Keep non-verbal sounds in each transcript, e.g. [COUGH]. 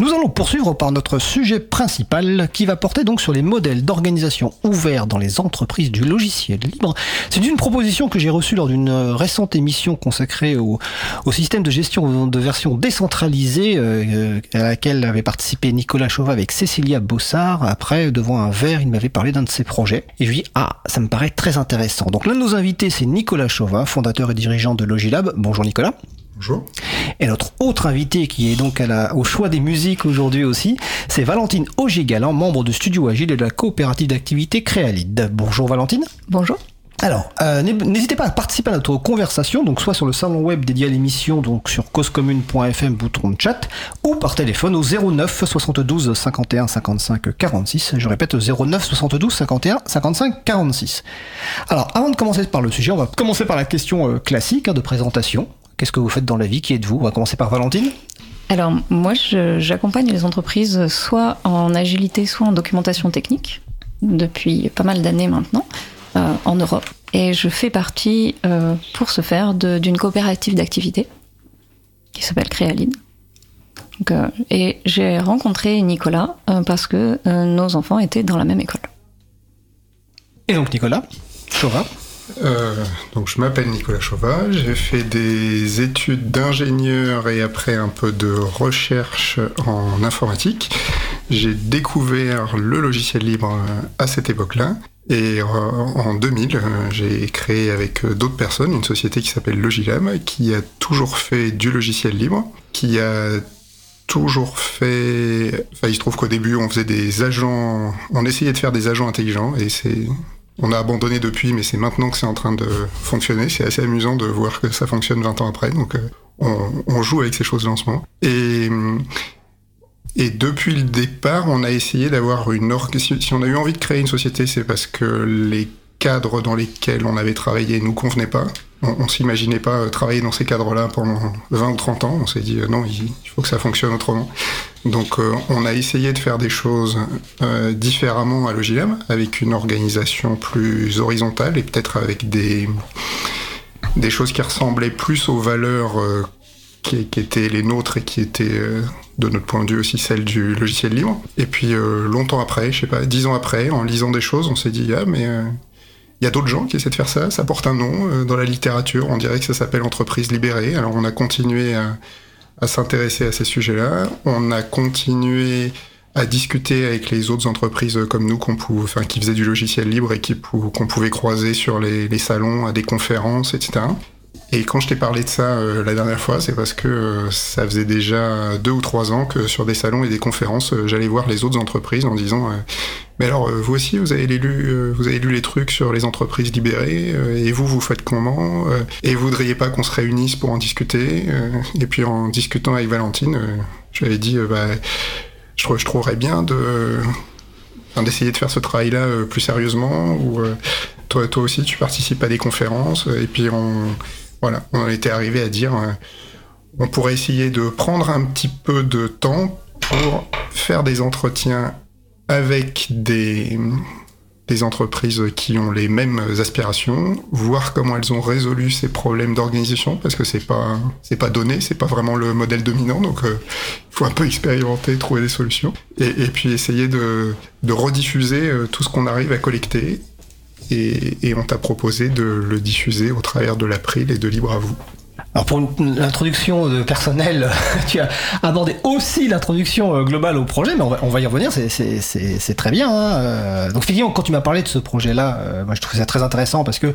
Nous allons poursuivre par notre sujet principal qui va porter donc sur les modèles d'organisation ouverts dans les entreprises du logiciel libre. C'est une proposition que j'ai reçue lors d'une récente émission consacrée au, système de gestion de version décentralisée euh, à laquelle avait participé Nicolas Chauvat avec Cécilia Bossard. Après, devant un verre, il m'avait parlé d'un de ses projets. Et je lui ai dit, ah, ça me paraît très intéressant. Donc l'un de nos invités, c'est Nicolas Chauvat, fondateur et dirigeant de Logilab. Bonjour Nicolas. Bonjour. Et notre autre invité qui est donc à la, au choix des musiques aujourd'hui aussi, c'est Valentine Augigalan, membre de Studio Agile et de la coopérative d'activité Créalide. Bonjour Valentine. Bonjour. Alors, euh, n'hésitez pas à participer à notre conversation, donc soit sur le salon web dédié à l'émission, donc sur causecommune.fm, bouton de chat, ou par téléphone au 09 72 51 55 46. Je répète, 09 72 51 55 46. Alors, avant de commencer par le sujet, on va commencer par la question euh, classique hein, de présentation. Qu'est-ce que vous faites dans la vie Qui êtes-vous On va commencer par Valentine. Alors, moi, j'accompagne les entreprises soit en agilité, soit en documentation technique, depuis pas mal d'années maintenant, euh, en Europe. Et je fais partie, euh, pour ce faire, d'une coopérative d'activité qui s'appelle Créalide. Euh, et j'ai rencontré Nicolas parce que nos enfants étaient dans la même école. Et donc Nicolas, Chauvin euh, donc je m'appelle Nicolas Chauvat, j'ai fait des études d'ingénieur et après un peu de recherche en informatique. J'ai découvert le logiciel libre à cette époque-là. Et euh, en 2000, euh, j'ai créé avec d'autres personnes une société qui s'appelle Logilab, qui a toujours fait du logiciel libre, qui a toujours fait. Enfin, il se trouve qu'au début, on faisait des agents. On essayait de faire des agents intelligents, et c'est on a abandonné depuis, mais c'est maintenant que c'est en train de fonctionner. C'est assez amusant de voir que ça fonctionne 20 ans après. Donc, euh, on, joue avec ces choses-là en. Et, depuis le départ, on a essayé d'avoir une organisation. Si on a eu envie de créer une société, c'est parce que les cadres dans lesquels on avait travaillé nous convenaient pas. On, s'imaginait pas euh, travailler dans ces cadres-là pendant 20 ou 30 ans. On s'est dit euh, non, il, faut que ça fonctionne autrement. Donc euh, on a essayé de faire des choses différemment à Logilem, avec une organisation plus horizontale et peut-être avec des, des choses qui ressemblaient plus aux valeurs qui, qui, étaient les nôtres et qui étaient de notre point de vue aussi celles du logiciel libre. Et puis longtemps après, je sais pas, dix ans après, en lisant des choses, on s'est dit ah mais il y a d'autres gens qui essaient de faire ça, ça porte un nom euh, dans la littérature, on dirait que ça s'appelle entreprise libérée. Alors on a continué à, s'intéresser à ces sujets-là, on a continué à discuter avec les autres entreprises comme nous qu'on pouvait, qui faisaient du logiciel libre et qu'on pouvait croiser sur les, salons, à des conférences, etc. Et quand je t'ai parlé de ça euh, la dernière fois, c'est parce que euh, ça faisait déjà deux ou trois ans que sur des salons et des conférences, euh, j'allais voir les autres entreprises en disant Mais alors, vous aussi, vous avez, lu, vous avez lu les trucs sur les entreprises libérées, et vous, vous faites comment Et vous voudriez pas qu'on se réunisse pour en discuter Et puis en discutant avec Valentine, je lui avais dit bah, je, trouverais bien de d'essayer de faire ce travail-là plus sérieusement, ou toi, toi aussi tu participes à des conférences, et puis on, voilà, on était arrivé à dire, euh, on pourrait essayer de prendre un petit peu de temps pour faire des entretiens avec des, entreprises qui ont les mêmes aspirations, voir comment elles ont résolu ces problèmes d'organisation, parce que c'est pas pas donné, c'est pas vraiment le modèle dominant, donc euh, il faut un peu expérimenter, trouver des solutions, et, puis essayer de, rediffuser euh, tout ce qu'on arrive à collecter et, on t'a proposé de le diffuser au travers de l'April et de Libre à vous. Alors pour l'introduction personnelle, [LAUGHS] tu as abordé aussi l'introduction euh, globale au projet, mais on va, y revenir, c'est très bien. Hein. Euh, donc effectivement, quand tu m'as parlé de ce projet-là, euh, moi je trouve ça très intéressant parce que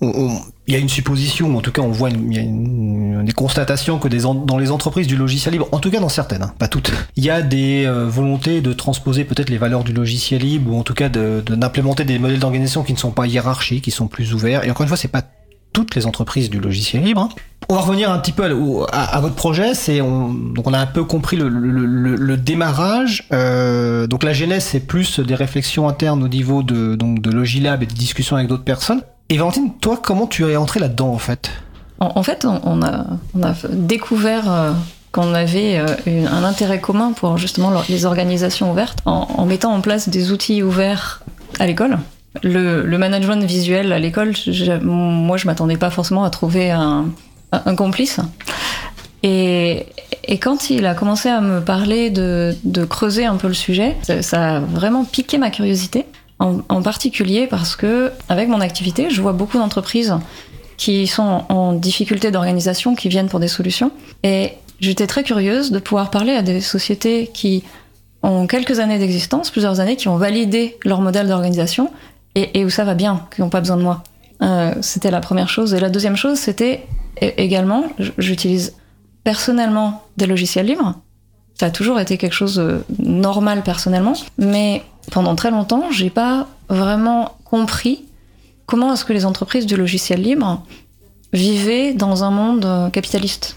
il y a une supposition, en tout cas on voit il y a des constatations que des dans les entreprises du logiciel libre, en tout cas dans certaines, hein, pas toutes, il y a des euh, volontés de transposer peut-être les valeurs du logiciel libre ou en tout cas d'implémenter de, des modèles d'organisation qui ne sont pas hiérarchiques, qui sont plus ouverts. Et encore une fois, c'est pas toutes les entreprises du logiciel libre. Hein. On va revenir un petit peu à, votre projet. C'est on, on a un peu compris le, le, démarrage. Euh, donc la genèse c'est plus des réflexions internes au niveau de donc de Logilab et de discussions avec d'autres personnes. Et Valentine, toi, comment tu es entrée là-dedans en fait? En, fait, on a, découvert euh, qu'on avait euh, un intérêt commun pour justement les organisations ouvertes en, mettant en place des outils ouverts à l'école. Le, management visuel à l'école, moi je m'attendais pas forcément à trouver un, complice. Et, quand il a commencé à me parler de, creuser un peu le sujet, ça a vraiment piqué ma curiosité. En, en, particulier parce que, avec mon activité, je vois beaucoup d'entreprises qui sont en difficulté d'organisation, qui viennent pour des solutions. Et j'étais très curieuse de pouvoir parler à des sociétés qui ont quelques années d'existence, plusieurs années, qui ont validé leur modèle d'organisation et, et, où ça va bien, qui n'ont pas besoin de moi. Euh, c'était la première chose. Et la deuxième chose, c'était également, j'utilise personnellement des logiciels libres. Ça a toujours été quelque chose de normal personnellement, mais pendant très longtemps, j'ai pas vraiment compris comment est-ce que les entreprises du logiciel libre vivaient dans un monde capitaliste.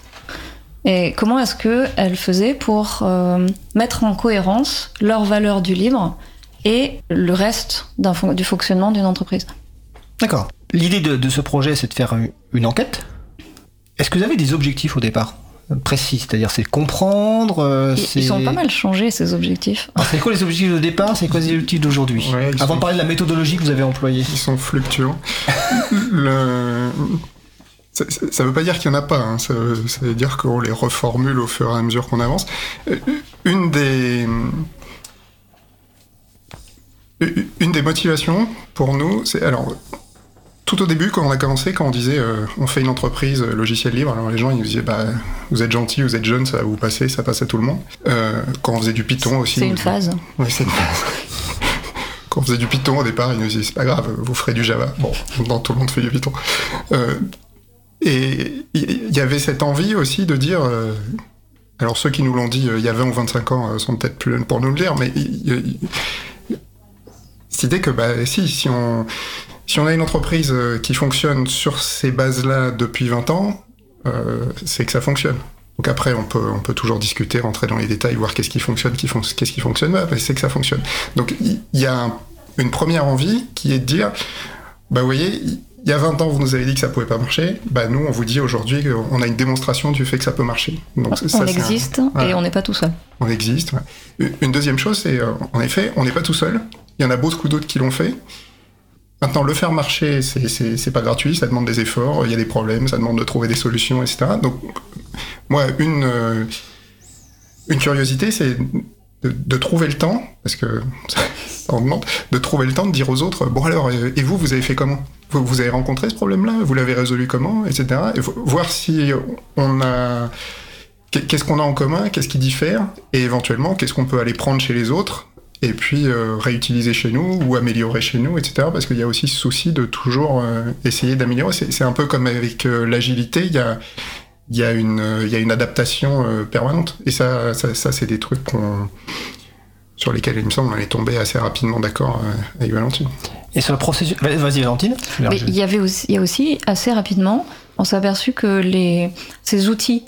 Et comment est-ce qu'elles faisaient pour euh, mettre en cohérence leurs valeurs du libre et le reste du fonctionnement d'une entreprise. D'accord. L'idée de, ce projet, c'est de faire une enquête. Est-ce que vous avez des objectifs au départ? Précis, c'est-à-dire c'est comprendre. Euh, ils sont pas mal changés ces objectifs. C'est quoi les objectifs de départ C'est quoi les objectifs d'aujourd'hui ouais, Avant sont... de parler de la méthodologie que vous avez employée. Ils sont fluctuants. [LAUGHS] Le... Ça, ça veut pas dire qu'il y en a pas. Hein. Ça, ça, veut dire qu'on les reformule au fur et à mesure qu'on avance. Une des une des motivations pour nous, c'est alors tout au début, quand on a commencé, quand on disait euh, on fait une entreprise euh, logiciel libre, alors les gens ils nous disaient bah vous êtes gentil, vous êtes jeune, ça va vous passer, ça passe à tout le monde. Euh, quand on faisait du Python aussi. C'est une phase. Oui, c'est une phase. [LAUGHS] quand on faisait du Python au départ, ils nous disaient c'est pas grave, vous ferez du Java. Bon, non, tout le monde fait du Python. Et il y avait cette envie aussi de dire. Alors ceux qui nous l'ont dit il y a 20 ou 25 ans sont peut-être plus jeunes pour nous le dire, mais cette idée que bah si, si on si on a une entreprise qui fonctionne sur ces bases-là depuis 20 ans, euh, c'est que ça fonctionne. Donc après, on peut, on peut toujours discuter, rentrer dans les détails, voir qu'est-ce qui fonctionne, qu'est-ce qui fonctionne pas, mais c'est que ça fonctionne. Donc il y, y, a un, une première envie qui est de dire, bah vous voyez, il y a 20 ans, vous nous avez dit que ça pouvait pas marcher. Bah nous, on vous dit aujourd'hui qu'on a une démonstration du fait que ça peut marcher. Donc, on ça, existe un... voilà. et on n'est pas tout seul. On existe. Ouais. Une deuxième chose, c'est euh, en effet, on n'est pas tout seul. Il y en a beaucoup d'autres qui l'ont fait. Maintenant, le faire marcher, c'est pas gratuit, ça demande des efforts, il y a des problèmes, ça demande de trouver des solutions, etc. Donc, moi, une, euh, une curiosité, c'est de, trouver le temps, parce que [LAUGHS] ça, en demande, de trouver le temps de dire aux autres, bon alors, et vous, vous avez fait comment? Vous, avez rencontré ce problème-là? Vous l'avez résolu comment? Etc. Et voir si on a... Qu'est-ce qu'on a en commun? Qu'est-ce qui diffère? Et éventuellement, qu'est-ce qu'on peut aller prendre chez les autres et puis euh, réutiliser chez nous ou améliorer chez nous, etc. Parce qu'il y a aussi ce souci de toujours euh, essayer d'améliorer. C'est un peu comme avec euh, l'agilité, il y a, y, a une, y a une adaptation euh, permanente. Et ça, ça, ça c'est des trucs qu'on sur lesquels il me semble on est tombé assez rapidement d'accord avec Valentine. Et sur le processus, vas-y Valentine. Mais il y avait aussi, il y a aussi assez rapidement, on s'est aperçu que les ces outils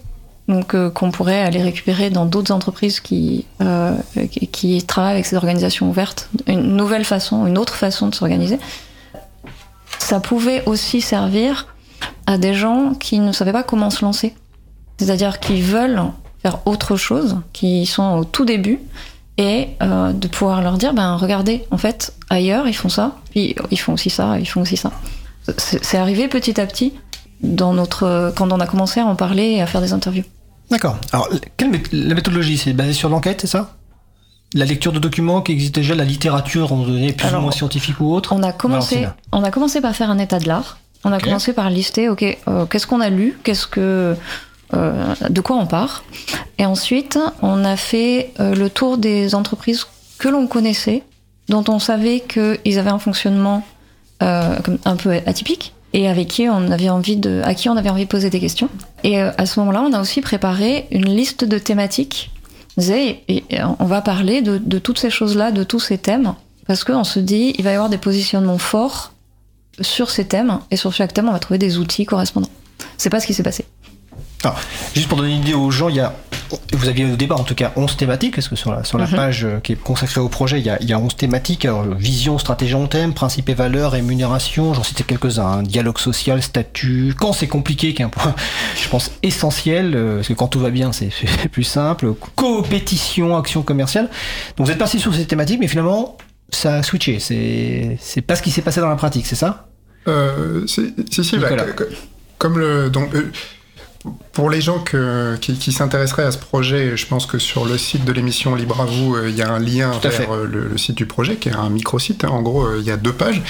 donc euh, qu'on pourrait aller récupérer dans d'autres entreprises qui, euh, qui, qui travaillent avec ces organisations ouvertes, une nouvelle façon, une autre façon de s'organiser. Ça pouvait aussi servir à des gens qui ne savaient pas comment se lancer, c'est-à-dire qui veulent faire autre chose, qui sont au tout début, et euh, de pouvoir leur dire, ben regardez, en fait, ailleurs ils font ça, puis ils font aussi ça, ils font aussi ça. C'est arrivé petit à petit dans notre quand on a commencé à en parler et à faire des interviews. D'accord. Alors, quelle la méthodologie, c'est basé sur l'enquête, c'est ça? La lecture de documents qui existent déjà, la littérature, on donné plus Alors, ou moins scientifique ou autre? on a, commencé, on a commencé par faire un état de l'art. On a okay. commencé par lister, ok, euh, qu'est-ce qu'on a lu, qu'est-ce que, euh, de quoi on part. Et ensuite, on a fait euh, le tour des entreprises que l'on connaissait, dont on savait qu'ils avaient un fonctionnement un peu atypique et avec qui on avait envie de, à qui on avait envie de poser des questions. Et euh, à ce moment-là, on a aussi préparé une liste de thématiques. Et, et on va parler de, de toutes ces choses-là, de tous ces thèmes, parce qu'on se dit, il va y avoir des positionnements forts sur ces thèmes, et sur chaque thème, on va trouver des outils correspondants. C'est pas ce qui s'est passé. Alors, juste pour donner une idée aux gens, il y a, vous aviez au départ en tout cas 11 thématiques, parce que sur la, sur la mm -hmm. page qui est consacrée au projet, il y a, il y a 11 thématiques, alors, vision, stratégie en thème, principe et valeurs, rémunération, j'en citais quelques-uns, hein, dialogue social, statut, quand c'est compliqué, qui est un point, [LAUGHS] je pense, essentiel, euh, parce que quand tout va bien, [LAUGHS] c'est plus simple, coopétition, action commerciale. Donc vous êtes passé sur ces thématiques, mais finalement, ça a switché, c'est pas ce qui s'est passé dans la pratique, c'est ça? Euh, Si, si, bah, comme le... Donc, euh, pour les gens que, qui, qui s'intéresseraient à ce projet, je pense que sur le site de l'émission Libre à vous, euh, il y a un lien vers euh, le, le site du projet, qui est un micro-site. hein. En gros, euh, il y a deux pages.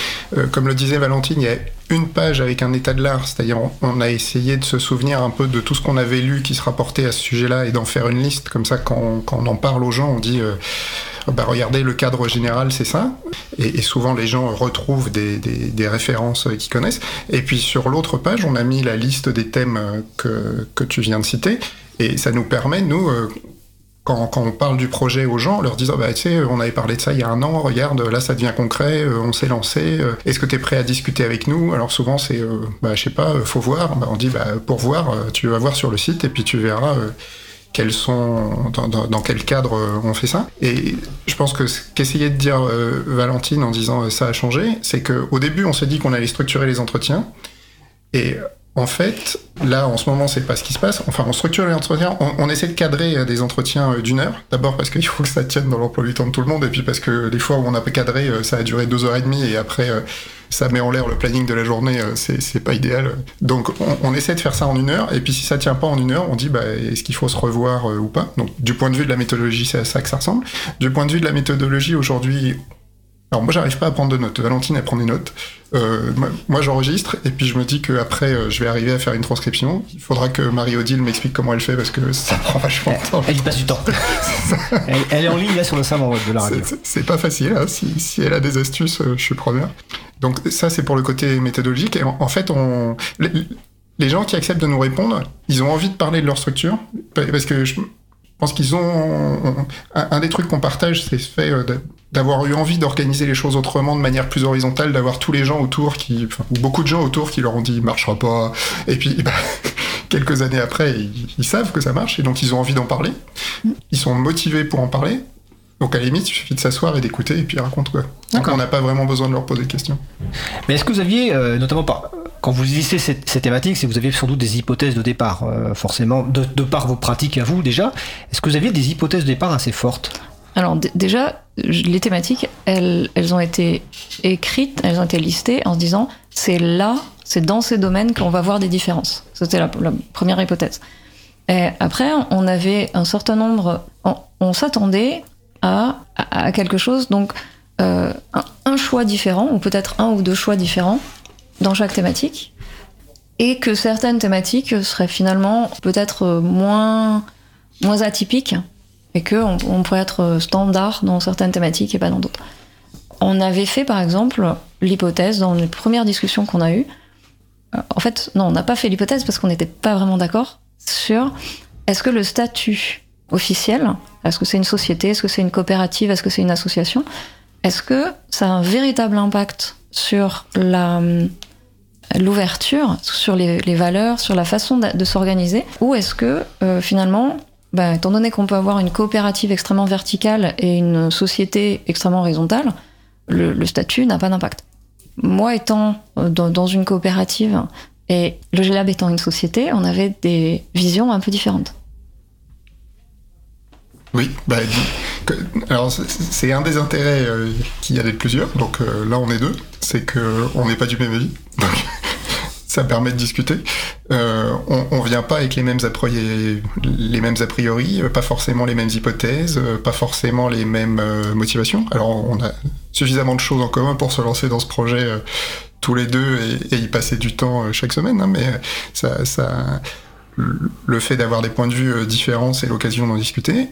Comme le disait Valentine, il y a une page avec un état de l'art, c'est-à-dire on, on a essayé de se souvenir un peu de tout ce qu'on avait lu qui se rapportait à ce sujet-là et d'en faire une liste. Comme ça, quand on, quand on en parle aux gens, on dit... euh, bah, regardez, le cadre général, c'est ça. Et, souvent, les gens retrouvent des, références qu'ils connaissent. Et puis, sur l'autre page, on a mis la liste des thèmes euh, que, que tu viens de citer. Et ça nous permet, nous, euh, quand, quand on parle du projet aux gens, leur disant, bah, tu sais, on avait parlé de ça il y a un an, regarde, là, ça devient concret, euh, on s'est lancé, est-ce que tu es prêt à discuter avec nous? Alors, souvent, c'est, bah, je sais pas, faut voir. Bah, on dit, bah, pour voir, tu vas voir sur le site et puis tu verras. Quels sont, dans, quel cadre euh, on fait ça. Et je pense que ce qu'essayait de dire euh, Valentine en disant euh, ça a changé, c'est qu'au début on s'est dit qu'on allait structurer les entretiens. Et en fait, là en ce moment c'est pas ce qui se passe. Enfin, on structure les entretiens, on, essaie de cadrer des entretiens d'une heure. D'abord parce qu'il faut que ça tienne dans l'emploi du temps de tout le monde, et puis parce que les fois où on a pas cadré, ça a duré deux heures et demie, et après ça met en l'air le planning de la journée, euh, c'est pas idéal. Donc on, on essaie de faire ça en une heure, et puis si ça tient pas en une heure, on dit bah, est-ce qu'il faut se revoir euh, ou pas? Donc du point de vue de la méthodologie, c'est à ça que ça ressemble. Du point de vue de la méthodologie, aujourd'hui, alors moi j'arrive pas à prendre de notes. Valentine elle prend des notes. Euh, moi, moi, j'enregistre et puis je me dis qu'après euh, je vais arriver à faire une transcription. Il faudra que Marie-Odile m'explique comment elle fait parce que ça prend vachement de temps. Elle y passe du temps. [LAUGHS] elle, elle est en ligne là sur le salon de la radio. C'est- pas facile, hein. si, si elle a des astuces, euh, je suis preneur. Donc ça, c'est pour le côté méthodologique. Et en, fait, les, gens qui acceptent de nous répondre, ils ont envie de parler de leur structure, pa- parce que je pense qu'ils ont... Un, des trucs qu'on partage, c'est ce fait euh, d'avoir eu envie d'organiser les choses autrement, de manière plus horizontale, d'avoir tous les gens autour qui... Enfin, ou beaucoup de gens autour qui leur ont dit « marchera pas ». Et puis, bah, [LAUGHS] quelques années après, ils savent que ça marche, et donc ils ont envie d'en parler. Ils sont motivés pour en parler. Donc à la limite, il suffit de s'asseoir et d'écouter et puis ils racontent quoi. Donc on n'a pas vraiment besoin de leur poser de questions. Mais est-ce que vous aviez, euh, notamment par, quand vous lisez ces, ces thématiques, c'est que vous aviez sans doute des hypothèses de départ, euh, forcément, de, de par vos pratiques à vous déjà. Est-ce que vous aviez des hypothèses de départ assez fortes? Alors déjà, les thématiques, elles, elles ont été écrites, elles ont été listées en se disant c'est là, c'est dans ces domaines qu'on va voir des différences. C'était la, la première hypothèse. Et après, on avait un certain nombre, on, on s'attendait à, quelque chose, donc euh, un, choix différent, ou peut-être un ou deux choix différents dans chaque thématique, et que certaines thématiques seraient finalement peut-être moins, moins atypiques et qu'on on pourrait être standard dans certaines thématiques et pas dans d'autres. On avait fait par exemple l'hypothèse dans les premières discussions qu'on a eues. euh, En fait, non, on n'a pas fait l'hypothèse parce qu'on n'était pas vraiment d'accord sur est-ce que le statut officiel, est-ce que c'est une société, est-ce que c'est une coopérative, est-ce que c'est une association, est-ce que ça a un véritable impact sur l'ouverture, sur les, valeurs, sur la façon de, s'organiser, ou est-ce que euh, finalement bah, étant donné qu'on peut avoir une coopérative extrêmement verticale et une société extrêmement horizontale, le, le statut n'a pas d'impact. Moi, étant euh, dans, dans une coopérative et le GLAB étant une société, on avait des visions un peu différentes. Oui, bah, alors c'est- un des intérêts euh, qu'il y a d'être plusieurs. Donc euh, là on est deux, c'est que on n'est pas du même avis. [LAUGHS] Donc ça permet de discuter. Euh, on, on vient pas avec les mêmes a priori, les mêmes a priori, euh, pas forcément les mêmes hypothèses, euh, pas forcément les mêmes euh, motivations. Alors on a suffisamment de choses en commun pour se lancer dans ce projet tous les deux et, et y passer du temps chaque semaine, hein, mais ça, ça, le fait d'avoir des points de vue différents, c'est l'occasion d'en discuter.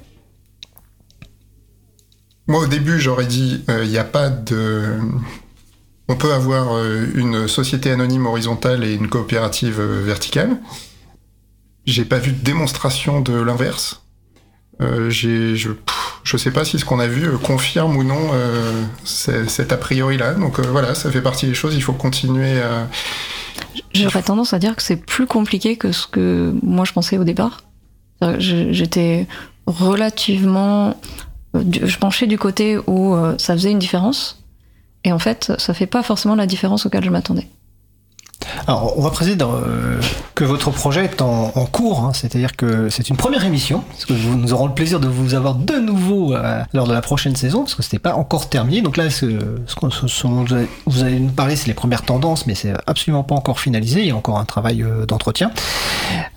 Moi, au début, j'aurais dit, il n'y a pas de... On peut avoir euh, une société anonyme horizontale et une coopérative euh, verticale. J'ai pas vu de démonstration de l'inverse. Euh, je, je sais pas si ce qu'on a vu euh, confirme ou non euh, cet a priori-là. Donc euh, voilà, ça fait partie des choses. Il faut continuer à. J'aurais tendance à dire que c'est plus compliqué que ce que moi je pensais au départ. J'étais relativement. Je penchais du côté où euh, ça faisait une différence. Et en fait, ça fait pas forcément la différence auquel je m'attendais. Alors, on va préciser euh, que votre projet est en, cours, hein. c'est-à-dire que c'est une première émission, parce que nous aurons le plaisir de vous avoir de nouveau euh, lors de la prochaine saison, parce que c'était pas encore terminé. Donc là, ce, ce, dont vous allez nous parler, c'est les premières tendances, mais c'est absolument pas encore finalisé. Il y a encore un travail euh, d'entretien.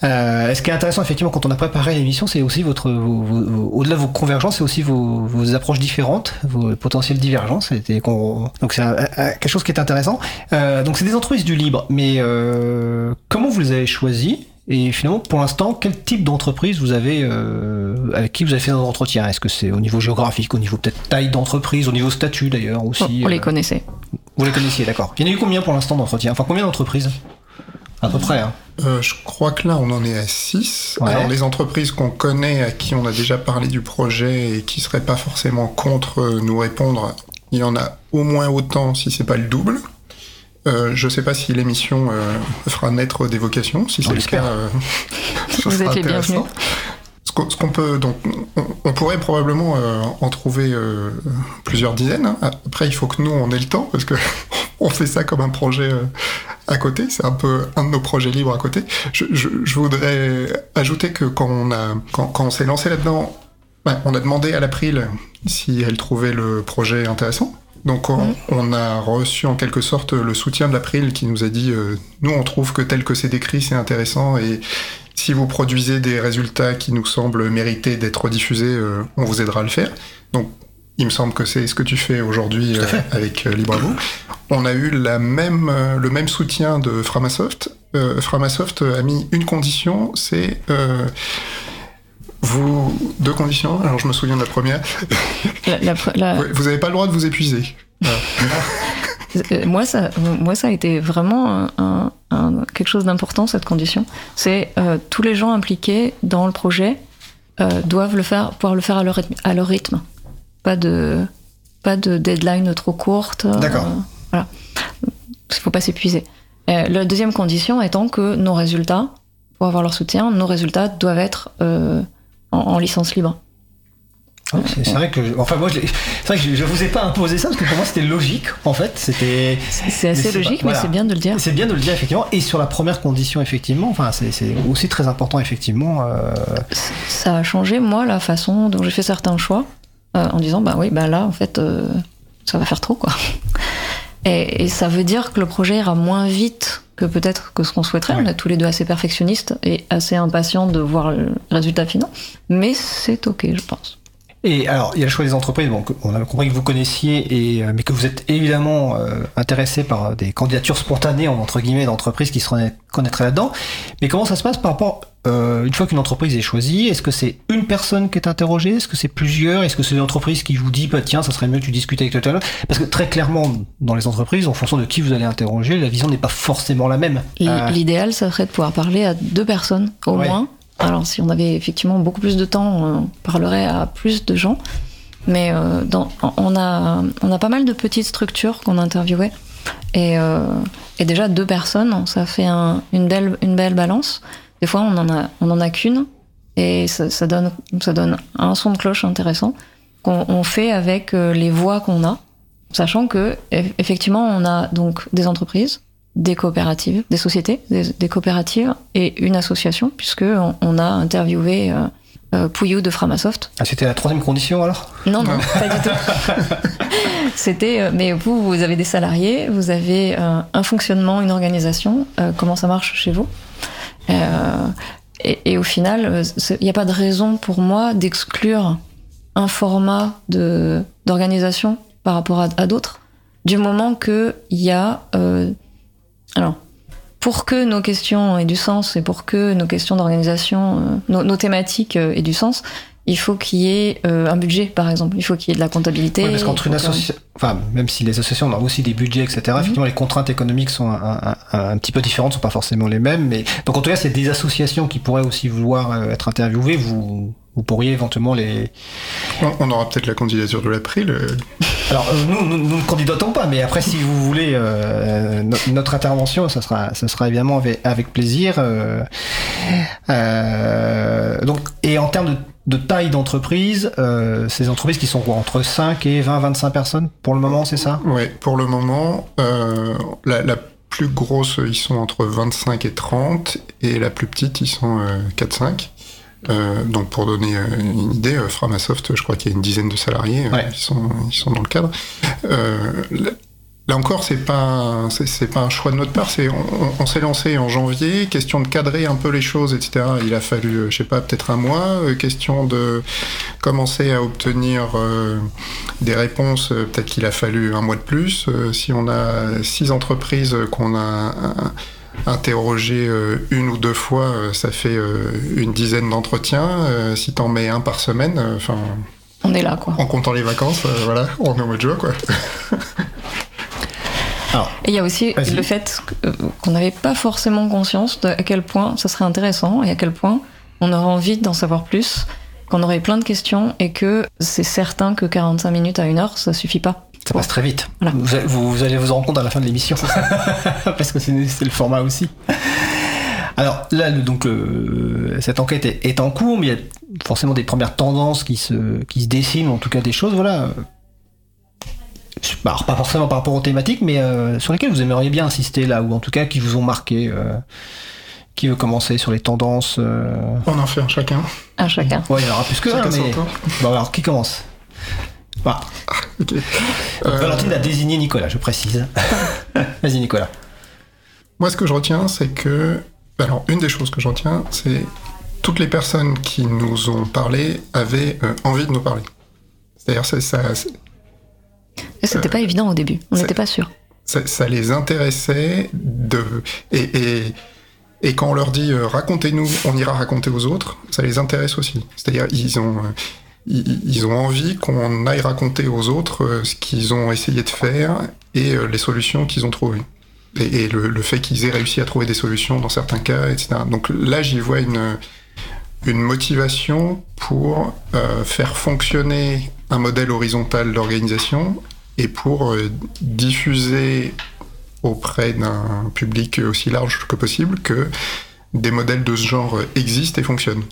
ce qui est intéressant, effectivement, quand on a préparé l'émission, c'est aussi votre, au-delà de vos convergences, c'est aussi vos, vos, approches différentes, vos potentielles divergences. Donc c'est quelque chose qui est intéressant. donc c'est des entreprises du libre, mais euh, comment vous les avez choisis et finalement, pour l'instant, quel type d'entreprise vous avez euh, avec qui vous avez fait des entretiens Est-ce que c'est au niveau géographique, au niveau peut-être taille d'entreprise, au niveau statut d'ailleurs aussi On, les euh, connaissait. Vous les connaissiez, d'accord. Il y en a eu combien pour l'instant d'entretiens? Enfin, combien d'entreprises? À peu près. Hein. je crois que là, on en est à 6. Alors, les entreprises qu'on connaît, à qui on a déjà parlé du projet et qui seraient pas forcément contre nous répondre, il y en a au moins autant, si c'est pas le double. Euh, je ne sais pas si l'émission euh, fera naître des vocations. Si c'est le cas, euh, [LAUGHS] vous êtes les bienvenus. Ce qu'on peut, donc, on, pourrait probablement en trouver plusieurs dizaines. Hein. Après, il faut que nous, on ait le temps, parce que [LAUGHS] on fait ça comme un projet à côté. C'est un peu un de nos projets libres à côté. Je, voudrais ajouter que quand on a, quand, on s'est lancé là-dedans, ben, on a demandé à l'April si elle trouvait le projet intéressant. Donc mhm. on, a reçu en quelque sorte le soutien de l'April qui nous a dit euh, nous on trouve que tel que c'est décrit c'est intéressant et si vous produisez des résultats qui nous semblent mériter d'être diffusés, euh, on vous aidera à le faire. Donc il me semble que c'est ce que tu fais aujourd'hui euh, avec Libravo. On a eu la même, le même soutien de Framasoft. Framasoft a mis une condition, c'est vous, deux conditions? Alors, je me souviens de la première. vous n'avez pas le droit de vous épuiser. Euh, moi, ça, moi, ça a été vraiment un, quelque chose d'important, cette condition. C'est euh, tous les gens impliqués dans le projet euh, doivent le faire, pouvoir le faire à leur, rythme, à leur rythme. Pas de, pas de deadline trop courte. D'accord. voilà. Il ne faut pas s'épuiser. la deuxième condition étant que nos résultats, pour avoir leur soutien, nos résultats doivent être en, licence libre. Ah c'est vrai que, enfin moi, c'est vrai que je, vous ai pas imposé ça parce que pour moi c'était logique en fait. C'était. C'est assez logique, mais c'est bien de le dire. C'est bien de le dire effectivement. Et sur la première condition effectivement, enfin c'est aussi très important effectivement. Euh, ça a changé moi la façon dont j'ai fait certains choix euh, en disant bah oui bah là en fait euh, ça va faire trop quoi. Et, et, ça veut dire que le projet ira moins vite que peut-être que ce qu'on souhaiterait. On est tous les deux assez perfectionnistes et assez impatients de voir le résultat final. Mais c'est ok, je pense. Et alors, il y a le choix des entreprises. Bon, on a compris que vous connaissiez, et, euh, mais que vous êtes évidemment euh, intéressé par des candidatures spontanées entre guillemets d'entreprises qui se connaîtraient là-dedans. Mais comment ça se passe par rapport euh, une fois qu'une entreprise est choisie, est-ce que c'est une personne qui est interrogée? Est-ce que c'est plusieurs? Est-ce que c'est une entreprise qui vous dit, bah, tiens, ça serait mieux que tu discutes avec toi Parce que très clairement, dans les entreprises, en fonction de qui vous allez interroger, la vision n'est pas forcément la même. L'idéal, ça serait de pouvoir parler à deux personnes au moins alors, si on avait effectivement beaucoup plus de temps, on parlerait à plus de gens. Mais euh, on, a, on a pas mal de petites structures qu'on interviewait. Et, euh, et, déjà, deux personnes, ça fait une, belle, une belle balance. Des fois, on en a, a qu'une. Et ça, donne, ça donne un son de cloche intéressant qu'on fait avec euh, les voix qu'on a. Sachant que, effectivement, on a donc des entreprises, des coopératives, des sociétés, des, coopératives et une association, puisque on, a interviewé euh, euh, Pouillou de Framasoft. Ah, c'était la troisième condition alors? Non, non, pas du tout. [LAUGHS] c'était, euh, mais vous, vous avez des salariés, vous avez un fonctionnement, une organisation. comment ça marche chez vous? Et, au final, il n'y a pas de raison pour moi d'exclure un format de d'organisation par rapport à, à d'autres, du moment qu'il y a alors, pour que nos questions aient du sens et pour que nos questions d'organisation, euh, nos, thématiques euh, aient du sens, il faut qu'il y ait euh, un budget, par exemple. Il faut qu'il y ait de la comptabilité. parce qu'entre une association, enfin, même si les associations ont aussi des budgets, etc., mhm. effectivement, les contraintes économiques sont un, petit peu différentes, sont pas forcément les mêmes. Mais donc, en tout cas, c'est des associations qui pourraient aussi vouloir être interviewées. Vous, vous pourriez éventuellement les. On aura peut-être la candidature de l'April. Alors euh, nous, nous, nous, ne candidatons pas, mais après si vous voulez euh, notre intervention, ça sera, ça sera évidemment avec, plaisir. Euh, donc et en termes de, taille d'entreprise, ces entreprises qui sont entre 5 et 20, 25 personnes pour le moment, c'est ça? Oui, pour le moment, la, la plus grosses, ils sont entre 25 et 30, et la plus petite, ils sont 4-5. Euh, donc pour donner euh, une idée, euh, Framasoft, je crois qu'il y a une dizaine de salariés, ouais. ils, sont, ils sont dans le cadre. Là encore, c'est pas c'est pas un choix de notre part. C'est on, on s'est lancé en janvier, question de cadrer un peu les choses, etc. Il a fallu, je sais pas, peut-être un mois. question de commencer à obtenir euh, des réponses. Peut-être qu'il a fallu un mois de plus. si on a six entreprises qu'on a interroger euh, une ou deux fois, euh, ça fait euh, une dizaine d'entretiens. si t'en mets un par semaine, enfin. on est là, quoi. En comptant les vacances, voilà, on est au mode joie, quoi. [LAUGHS] et il y a aussi le fait qu'on n'avait pas forcément conscience de à quel point ça serait intéressant et à quel point on aurait envie d'en savoir plus, qu'on aurait plein de questions et que c'est certain que 45 minutes à une heure, ça suffit pas. Ça passe très vite. Vous, allez vous rendre compte à la fin de l'émission. [LAUGHS] Parce que c'est le format aussi. Alors là, donc, cette enquête est, en cours, mais il y a forcément des premières tendances qui se, qui se dessinent, en tout cas des choses, voilà. Alors, pas forcément par rapport aux thématiques, mais euh, sur lesquelles vous aimeriez bien insister là, ou en tout cas qui vous ont marqué. Euh, qui veut commencer sur les tendances euh On en fait un chacun. Un chacun. Ouais, il y en aura plus que un, mais... Bon, alors, qui commence? Bah. Euh, Valentine a désigné Nicolas, je précise. [LAUGHS] Vas-y Nicolas. Moi ce que je retiens, c'est que... Alors une des choses que je retiens, c'est toutes les personnes qui nous ont parlé avaient euh, envie de nous parler. C'est-à-dire ça... ça C'était pas évident au début, on n'était pas sûr. Ça, les intéressait de... Et, et, quand on leur dit euh, racontez-nous, on ira raconter aux autres, ça les intéresse aussi. C'est-à-dire ils ont ils ont envie qu'on aille raconter aux autres euh, ce qu'ils ont essayé de faire et euh, les solutions qu'ils ont trouvées. Et, le, fait qu'ils aient réussi à trouver des solutions dans certains cas, etc. Donc là, j'y vois une, motivation pour euh, faire fonctionner un modèle horizontal d'organisation et pour diffuser auprès d'un public aussi large que possible que des modèles de ce genre existent et fonctionnent.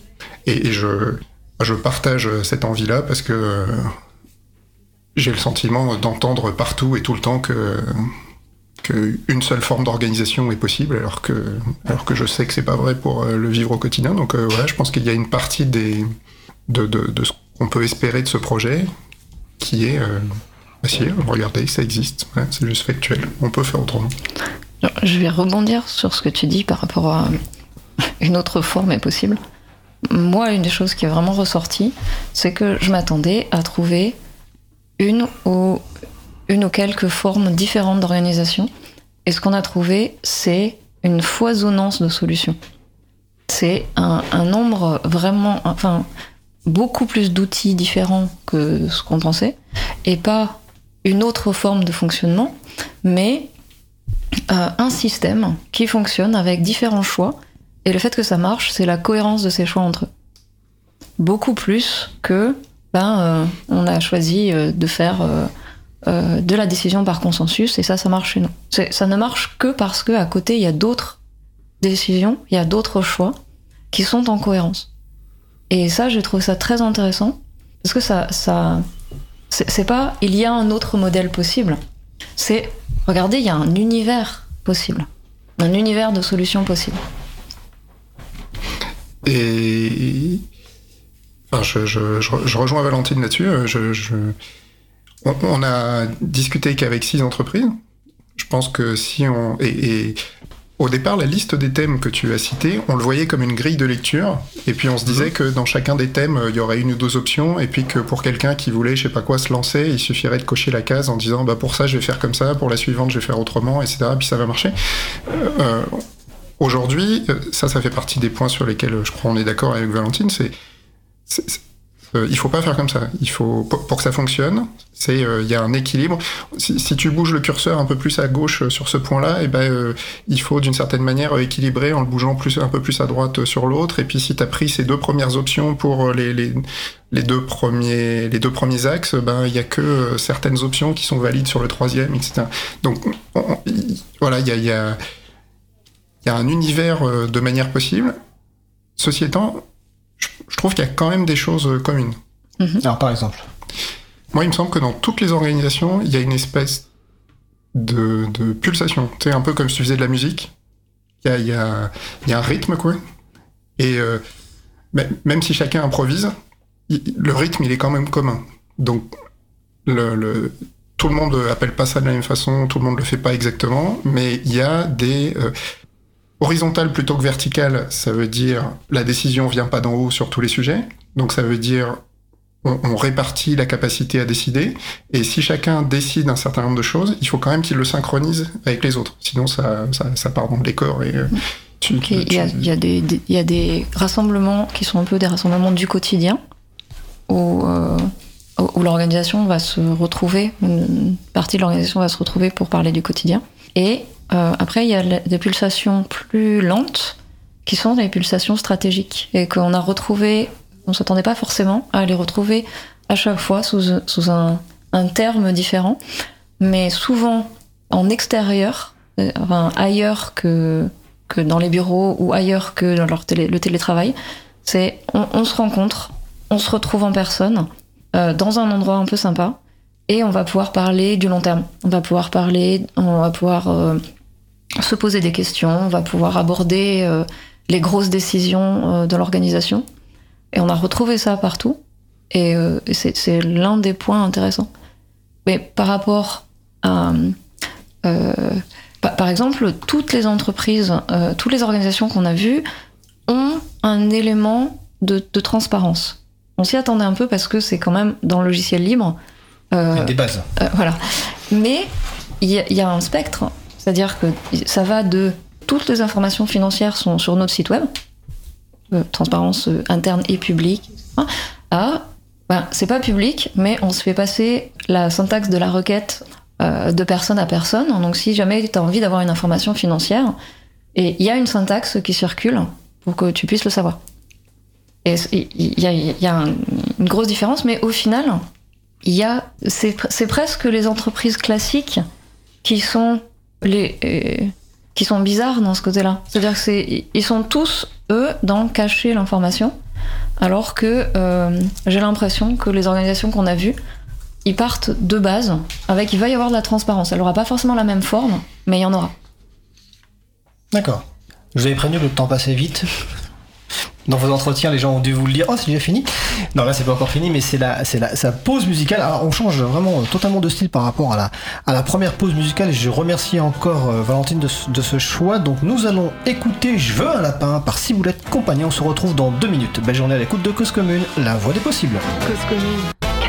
et je, je partage cette envie-là parce que euh, j'ai le sentiment d'entendre partout et tout le temps que qu'une seule forme d'organisation est possible, alors que, alors que je sais que c'est pas vrai pour euh, le vivre au quotidien. Donc euh, voilà, je pense qu'il y a une partie de, ce qu'on peut espérer de ce projet qui est euh, bah, regardez, ça existe, c'est juste factuel, on peut faire autrement. Je vais rebondir sur ce que tu dis par rapport à une autre forme est possible moi, une des choses qui est vraiment ressortie, c'est que je m'attendais à trouver une ou, une ou quelques formes différentes d'organisation. Et ce qu'on a trouvé, c'est une foisonnance de solutions. C'est un, nombre vraiment, enfin, beaucoup plus d'outils différents que ce qu'on pensait, et pas une autre forme de fonctionnement, mais euh, un système qui fonctionne avec différents choix et le fait que ça marche, c'est la cohérence de ces choix entre eux. Beaucoup plus que, ben, euh, on a choisi euh, de faire euh, de la décision par consensus et ça, ça marche chez nous. Ça ne marche que parce qu'à côté, il y a d'autres décisions, il y a d'autres choix qui sont en cohérence. Et ça, je trouve ça très intéressant parce que ça, ça, c'est pas il y a un autre modèle possible. C'est regardez, il y a un univers possible, un univers de solutions possibles. Et enfin, je, je, je, rejoins Valentine là-dessus. Je, on, a discuté qu'avec six entreprises. Je pense que si on et, au départ, la liste des thèmes que tu as cités, on le voyait comme une grille de lecture, et puis on se disait mhm. que dans chacun des thèmes, il y aurait une ou deux options, et puis que pour quelqu'un qui voulait, je sais pas quoi, se lancer, il suffirait de cocher la case en disant, bah pour ça, je vais faire comme ça, pour la suivante, je vais faire autrement, etc. Puis ça va marcher. Euh, euh Aujourd'hui, euh, ça, ça fait partie des points sur lesquels euh, je crois on est d'accord avec Valentine, c'est euh, il faut pas faire comme ça. Il faut pour, que ça fonctionne, c'est il y a un équilibre. Si, tu bouges le curseur un peu plus à gauche sur ce point-là, et eh ben il faut d'une certaine manière équilibrer en le bougeant un peu plus à droite sur l'autre. Et puis si tu as pris ces deux premières options pour les, deux premiers les deux premiers axes, ben il y a que certaines options qui sont valides sur le troisième, etc. Donc voilà, il y a il y a un univers euh, de manière possible. Ceci étant, je trouve qu'il y a quand même des choses euh, communes. Mhm. Alors par exemple Moi, il me semble que dans toutes les organisations, il y a une espèce de, de pulsation. Tu sais, un peu comme si tu faisais de la musique. Il y a, y, a, y a, un rythme, quoi. Et euh, même si chacun improvise, le rythme, il est quand même commun. Donc, le, le, tout le monde appelle pas ça de la même façon, tout le monde le fait pas exactement, mais il y a des euh, horizontales plutôt que verticales. Ça veut dire la décision vient pas d'en haut sur tous les sujets. Donc, ça veut dire on, on, répartit la capacité à décider. Et si chacun décide un certain nombre de choses, il faut quand même qu'il le synchronise avec les autres. Sinon, ça, ça, ça part dans le décor et. Euh, tu, okay. tu... il, y a, il, y a des, des, il y a des rassemblements qui sont un peu des rassemblements du quotidien, où, euh, où l'organisation va se retrouver, une partie de l'organisation va se retrouver pour parler du quotidien. Et euh, après, il y a des pulsations plus lentes, qui sont des pulsations stratégiques, et qu'on a retrouvé on s'attendait pas forcément à les retrouver à chaque fois sous, sous un, un, terme différent, mais souvent en extérieur, euh, enfin ailleurs que, que dans les bureaux ou ailleurs que dans leur télé, le télétravail. C'est on, on, se rencontre, on se retrouve en personne, euh, dans un endroit un peu sympa, et on va pouvoir parler du long terme. On va pouvoir parler, on va pouvoir euh, se poser des questions, on va pouvoir aborder euh, les grosses décisions euh, de l'organisation. Et on a retrouvé ça partout. Et, c'est l'un des points intéressants. Mais par rapport à. Par exemple, toutes les entreprises, toutes les organisations qu'on a vues ont un élément de transparence. On s'y attendait un peu parce que c'est quand même dans le logiciel libre. Euh, des bases. voilà. Mais il y, y, a un spectre, c'est-à-dire que ça va de toutes les informations financières sont sur notre site web, euh, transparence euh, interne et publique, à ben, c'est pas public, mais on se fait passer la syntaxe de la requête euh, de personne à personne. Donc si jamais tu as envie d'avoir une information financière, et il y a une syntaxe qui circule pour que tu puisses le savoir. Et il y a, y a un, une grosse différence, mais au final, il y a c'est presque les entreprises classiques qui sont les euh, qui sont bizarres dans ce côté-là. C'est-à-dire que c'est ils sont tous eux dans cacher l'information, alors que euh, j'ai l'impression que les organisations qu'on a vues, ils partent de base avec il va y avoir de la transparence. Elle aura pas forcément la même forme, mais il y en aura. D'accord. Je vous avais prévenu que le temps passait vite. Dans vos entretiens, les gens ont dû vous le dire. Oh, c'est déjà fini. Non, là, c'est pas encore fini, mais c'est la, c'est la, sa pause musicale. Alors, on change vraiment totalement de style par rapport à la, à la première pause musicale. Et je remercie encore euh, Valentine de, de, ce choix. Donc, nous allons écouter Je veux un lapin par Ciboulette Compagnie. On se retrouve dans deux minutes. Belle journée à l'écoute de Cause Commune, la voix des possibles. Cause Commune 93.1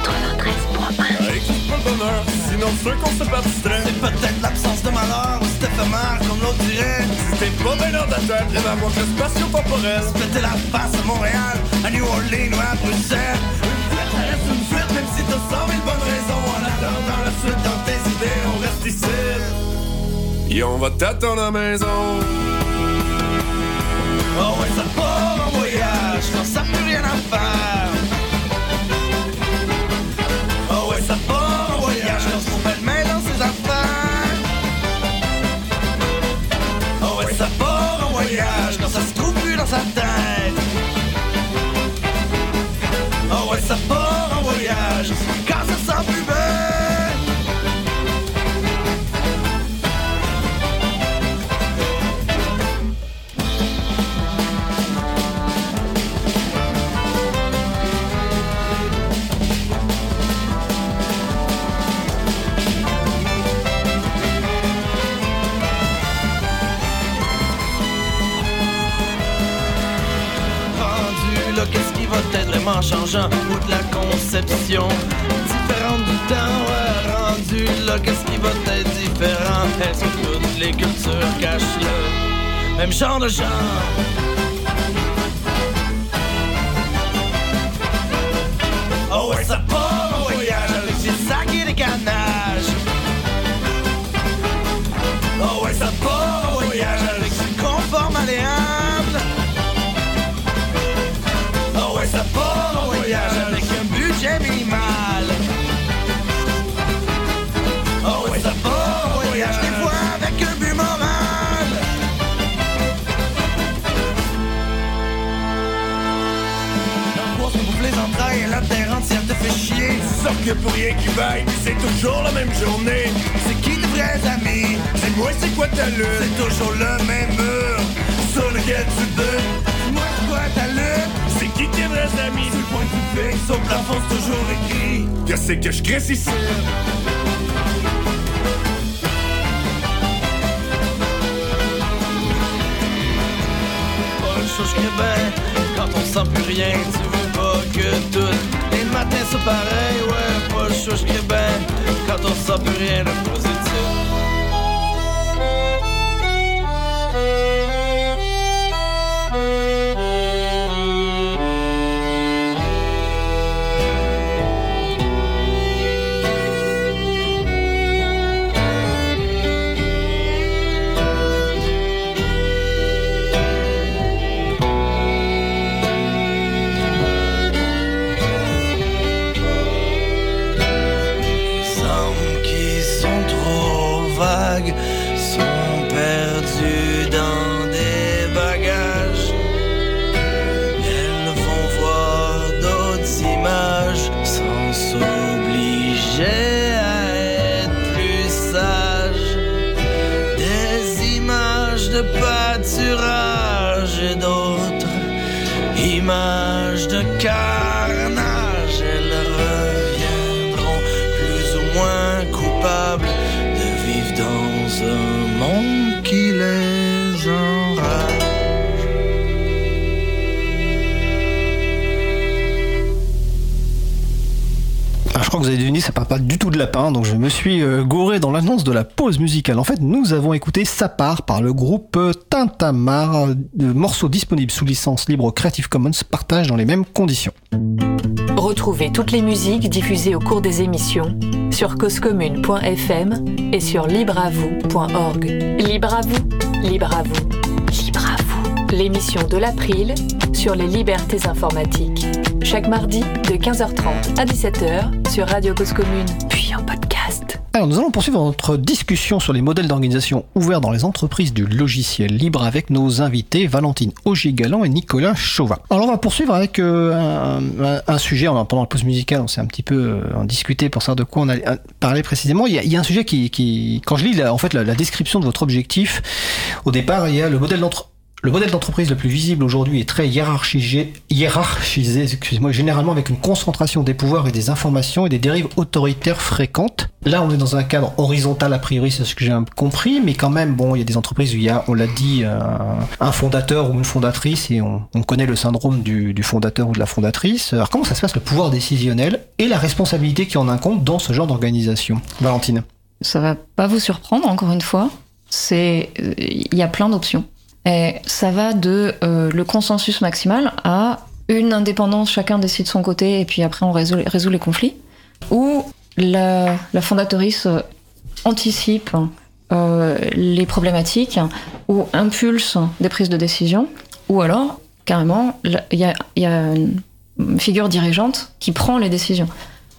Sinon ceux qu'on se C'est peut-être l'absence de malheur éphémère comme l'autre dirait. T'es pas dans ta tête, il va montrer spatio-temporel Se péter la face à Montréal, à New Orleans ou à Bruxelles. Une fuite, ça reste une fuite, même si t'as 100 000 bonnes raisons. En attendant la suite dans tes idées, on reste ici. Et on va t'attendre à la maison. Oh ouais, ça part en voyage, quand ça plus rien à faire sa tête. Oh ouais, ça part en voyage vraiment changeant ou de la conception. Différente du temps rendu là qu'est-ce qui va être différent? Est-ce que toutes les cultures cachent le même genre de genre Oh ouais ça part en voyage avec ses sacs et des ganaches Que pour rien qui vaille, c'est toujours la même journée. C'est qui de vrais amis C'est moi, c'est quoi ta lutte? C'est toujours le même mur sur lequel tu butes? Moi, c'est quoi ta lutte? C'est qui tes vrais amis? Sur le point du fait, sur le plafond, c'est toujours écrit. Qu'est-ce que je crée que ben Quand on sent plus rien, tu veux pas que tout Les matins c'est pareil, ouais, pas le chose que ben Quand on plus rien pas du tout de lapin, donc je me suis euh, gouré dans l'annonce de la pause musicale. En fait, nous avons écouté Ça part par le groupe euh, Tintamar, euh, de morceaux disponibles sous licence libre Creative Commons, partage dans les mêmes conditions. Retrouvez toutes les musiques diffusées au cours des émissions sur causecommune.fm et sur libreavoue.org. Libre à vous, libre à vous, libre à vous. L'émission de l'April sur les libertés informatiques. Chaque mardi de 15h30 à 17h sur Radio Cause Commune, puis en podcast. Alors, nous allons poursuivre notre discussion sur les modèles d'organisation ouverts dans les entreprises du logiciel libre avec nos invités Valentine Augier-Galant et Nicolas Chauvin. Alors, on va poursuivre avec euh, un, un- sujet, pendant la pause musicale, on s'est un petit peu euh, en discuté pour savoir de quoi on allait euh, parler précisément. Il y a, un sujet qui, quand je lis la, en fait, la, description de votre objectif, au départ, il y a le modèle d'entre le modèle d'entreprise le plus visible aujourd'hui est très hiérarchisé, hiérarchisé excusez-moi, généralement avec une concentration des pouvoirs et des informations et des dérives autoritaires fréquentes. Là, on est dans un cadre horizontal a priori, c'est ce que j'ai compris, mais quand même, bon, il y a des entreprises où il y a, on l'a dit, un, un fondateur ou une fondatrice et on, on connaît le syndrome du, du fondateur ou de la fondatrice. Alors, comment ça se passe le pouvoir décisionnel et la responsabilité qui en incombe dans ce genre d'organisation? Valentine. Ça va pas vous surprendre, encore une fois. C'est, euh, il y a plein d'options. Et ça va de euh, le consensus maximal à une indépendance, chacun décide de son côté et puis après on résout, les conflits. Ou la, la fondatrice euh, anticipe euh, les problématiques ou impulse des prises de décision. Ou alors, carrément, il y a, une figure dirigeante qui prend les décisions.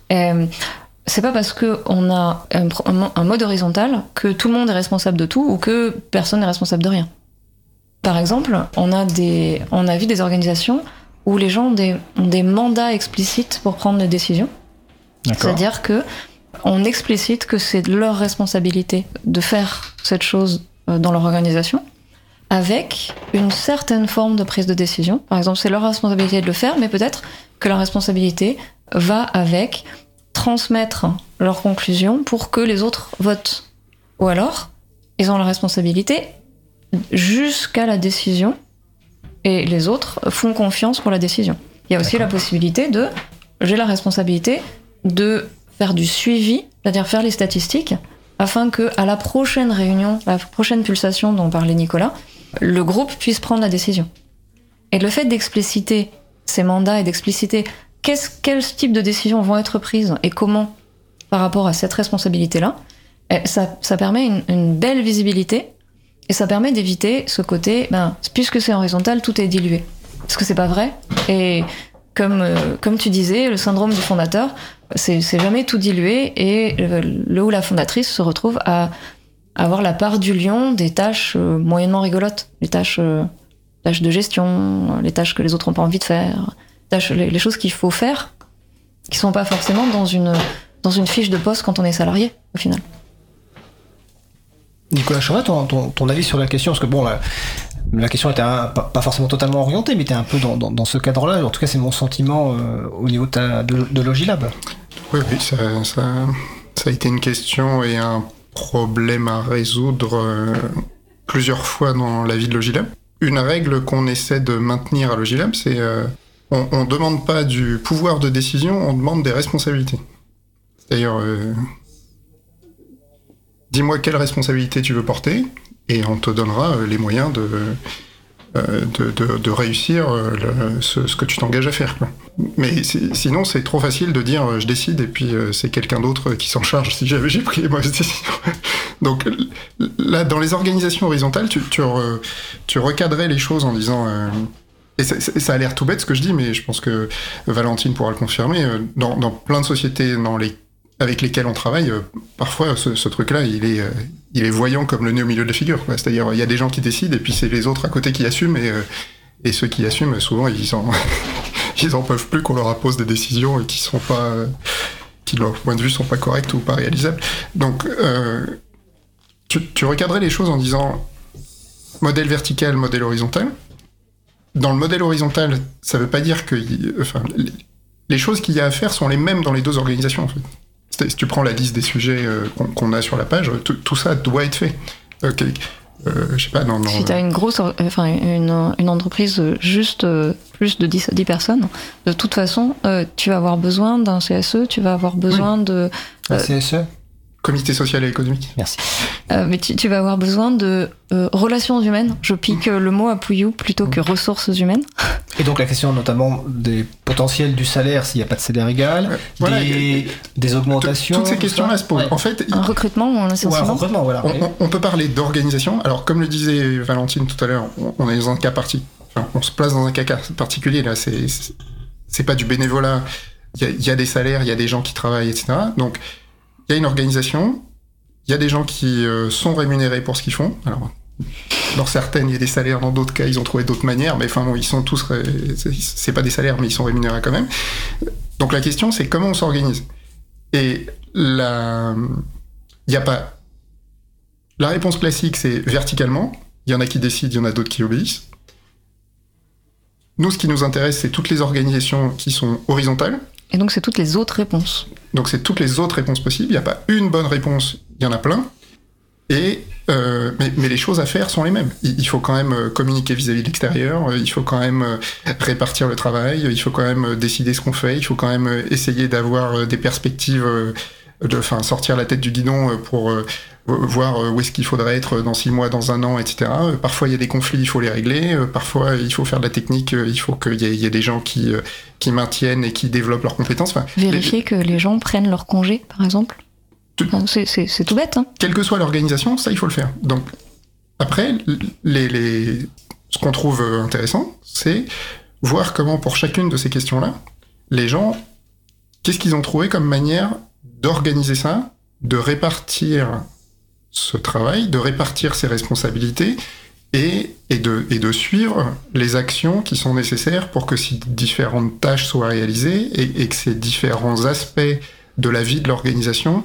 Et, c'est pas parce qu'on a un, un mode horizontal que tout le monde est responsable de tout ou que personne n'est responsable de rien. Par exemple, on a, des, on a vu des organisations où les gens ont des, ont des mandats explicites pour prendre des décisions. C'est-à-dire que on explicite que c'est leur responsabilité de faire cette chose euh, dans leur organisation avec une certaine forme de prise de décision. Par exemple, c'est leur responsabilité de le faire, mais peut-être que leur responsabilité va avec transmettre leurs conclusions pour que les autres votent. Ou alors, ils ont la responsabilité jusqu'à la décision et les autres font confiance pour la décision. Il y a aussi la possibilité de j'ai la responsabilité de faire du suivi, c'est-à-dire faire les statistiques, afin que à la prochaine réunion, la prochaine pulsation dont parlait Nicolas, le groupe puisse prendre la décision. Et le fait d'expliciter ces mandats et d'expliciter qu'est-ce, quel type de décisions vont être prises et comment par rapport à cette responsabilité-là, eh, ça, ça permet une, une belle visibilité et ça permet d'éviter ce côté, ben, puisque c'est horizontal, tout est dilué. Parce que c'est pas vrai. Et comme, euh, comme tu disais, le syndrome du fondateur, c'est jamais tout dilué et le ou la fondatrice se retrouve à avoir la part du lion des tâches euh, moyennement rigolotes, les tâches, euh, tâches de gestion, les tâches que les autres n'ont pas envie de faire, tâches, les, les choses qu'il faut faire qui sont pas forcément dans une, dans une fiche de poste quand on est salarié, au final. Nicolas Chauvin, ton, avis sur la question, parce que bon, la, question était un, pas, forcément totalement orientée, mais était un peu dans, ce cadre-là. En tout cas, c'est mon sentiment euh, au niveau de, Logilab. Oui, oui, ça, a été une question et un problème à résoudre euh, plusieurs fois dans la vie de Logilab. Une règle qu'on essaie de maintenir à Logilab, c'est euh, on ne demande pas du pouvoir de décision, on demande des responsabilités. Euh, dis-moi quelle responsabilité tu veux porter, et on te donnera les moyens de, euh, de, réussir euh, ce, que tu t'engages à faire. Mais sinon, c'est trop facile de dire euh, je décide et puis euh, c'est quelqu'un d'autre qui s'en charge si j'ai pris les mauvaises [LAUGHS] décisions. Donc là, dans les organisations horizontales, tu, tu, re, tu recadrais les choses en disant et ça, ça, a l'air tout bête ce que je dis, mais je pense que Valentine pourra le confirmer. Dans, dans plein de sociétés dans les, avec lesquelles on travaille, parfois ce, truc-là, il est, il est voyant comme le nez au milieu de la figure. C'est-à-dire, il y a des gens qui décident et puis c'est les autres à côté qui assument. Et, et ceux qui assument, souvent, ils en, [LAUGHS] ils en peuvent plus qu'on leur impose des décisions qui sont pas, qui de leur point de vue sont pas correctes ou pas réalisables. Donc, euh, tu, tu les choses en disant modèle vertical, modèle horizontal dans le modèle horizontal, ça veut pas dire que les choses qu'il y a à faire sont les mêmes dans les deux organisations. En fait. Si tu prends la liste des sujets euh, qu'on qu a sur la page, tout ça doit être fait. Okay. Euh, je sais pas, non, non, si tu as une grosse, enfin une, une entreprise juste euh, plus de 10, 10 personnes, de toute façon, euh, tu vas avoir besoin d'un CSE, tu vas avoir besoin oui. de. Un CSE Comité social et économique. Merci. Euh, mais tu, tu, vas avoir besoin de euh, relations humaines. Je pique mmh. le mot à Pouillou plutôt que ressources humaines. Et donc la question notamment des potentiels du salaire s'il n'y a pas de salaire égal, ouais, voilà, des, des, augmentations. Toutes ces questions-là se posent. Ouais. En fait, un recrutement ou un ouais, un recrutement, voilà. On, on, on, peut parler d'organisation. Alors comme le disait Valentine tout à l'heure, on, on, est dans un cas parti. Enfin, on se place dans un cas particulier là. C'est c'est pas du bénévolat. Il y, y, a des salaires, il y a des gens qui travaillent, etc. Donc il y a une organisation, il y a des gens qui euh, sont rémunérés pour ce qu'ils font. Alors, dans certaines, il y a des salaires, dans d'autres cas, ils ont trouvé d'autres manières, mais enfin bon, ils sont tous, ré... c'est pas des salaires, mais ils sont rémunérés quand même. Donc la question, c'est comment on s'organise. Et la, il n'y a pas. La réponse classique, c'est verticalement. Il y en a qui décident, il y en a d'autres qui obéissent. Nous, ce qui nous intéresse, c'est toutes les organisations qui sont horizontales. Et donc, c'est toutes les autres réponses. Donc, c'est toutes les autres réponses possibles. Il n'y a pas une bonne réponse, il y en a plein. Et euh, mais, les choses à faire sont les mêmes. Il, faut quand même euh, communiquer vis-à-vis -vis de l'extérieur, il faut quand même euh, répartir le travail, il faut quand même décider ce qu'on fait, il faut quand même essayer d'avoir des perspectives, de, enfin sortir la tête du guidon pour voir où est-ce qu'il faudrait être dans six mois, dans un an, etc. Parfois il y a des conflits, il faut les régler. Parfois il faut faire de la technique, il faut qu'il y, y, ait des gens qui, qui maintiennent et qui développent leurs compétences. Enfin, Vérifier les... que les gens prennent leur congé, par exemple. C'est tout bête. Hein. Quelle que soit l'organisation, ça, il faut le faire. Donc, après, les, les... ce qu'on trouve intéressant, c'est voir comment, pour chacune de ces questions-là, les gens, qu'est-ce qu'ils ont trouvé comme manière d'organiser ça, de répartir ce travail, de répartir ses responsabilités et, de, suivre les actions qui sont nécessaires pour que ces différentes tâches soient réalisées et, que ces différents aspects de la vie de l'organisation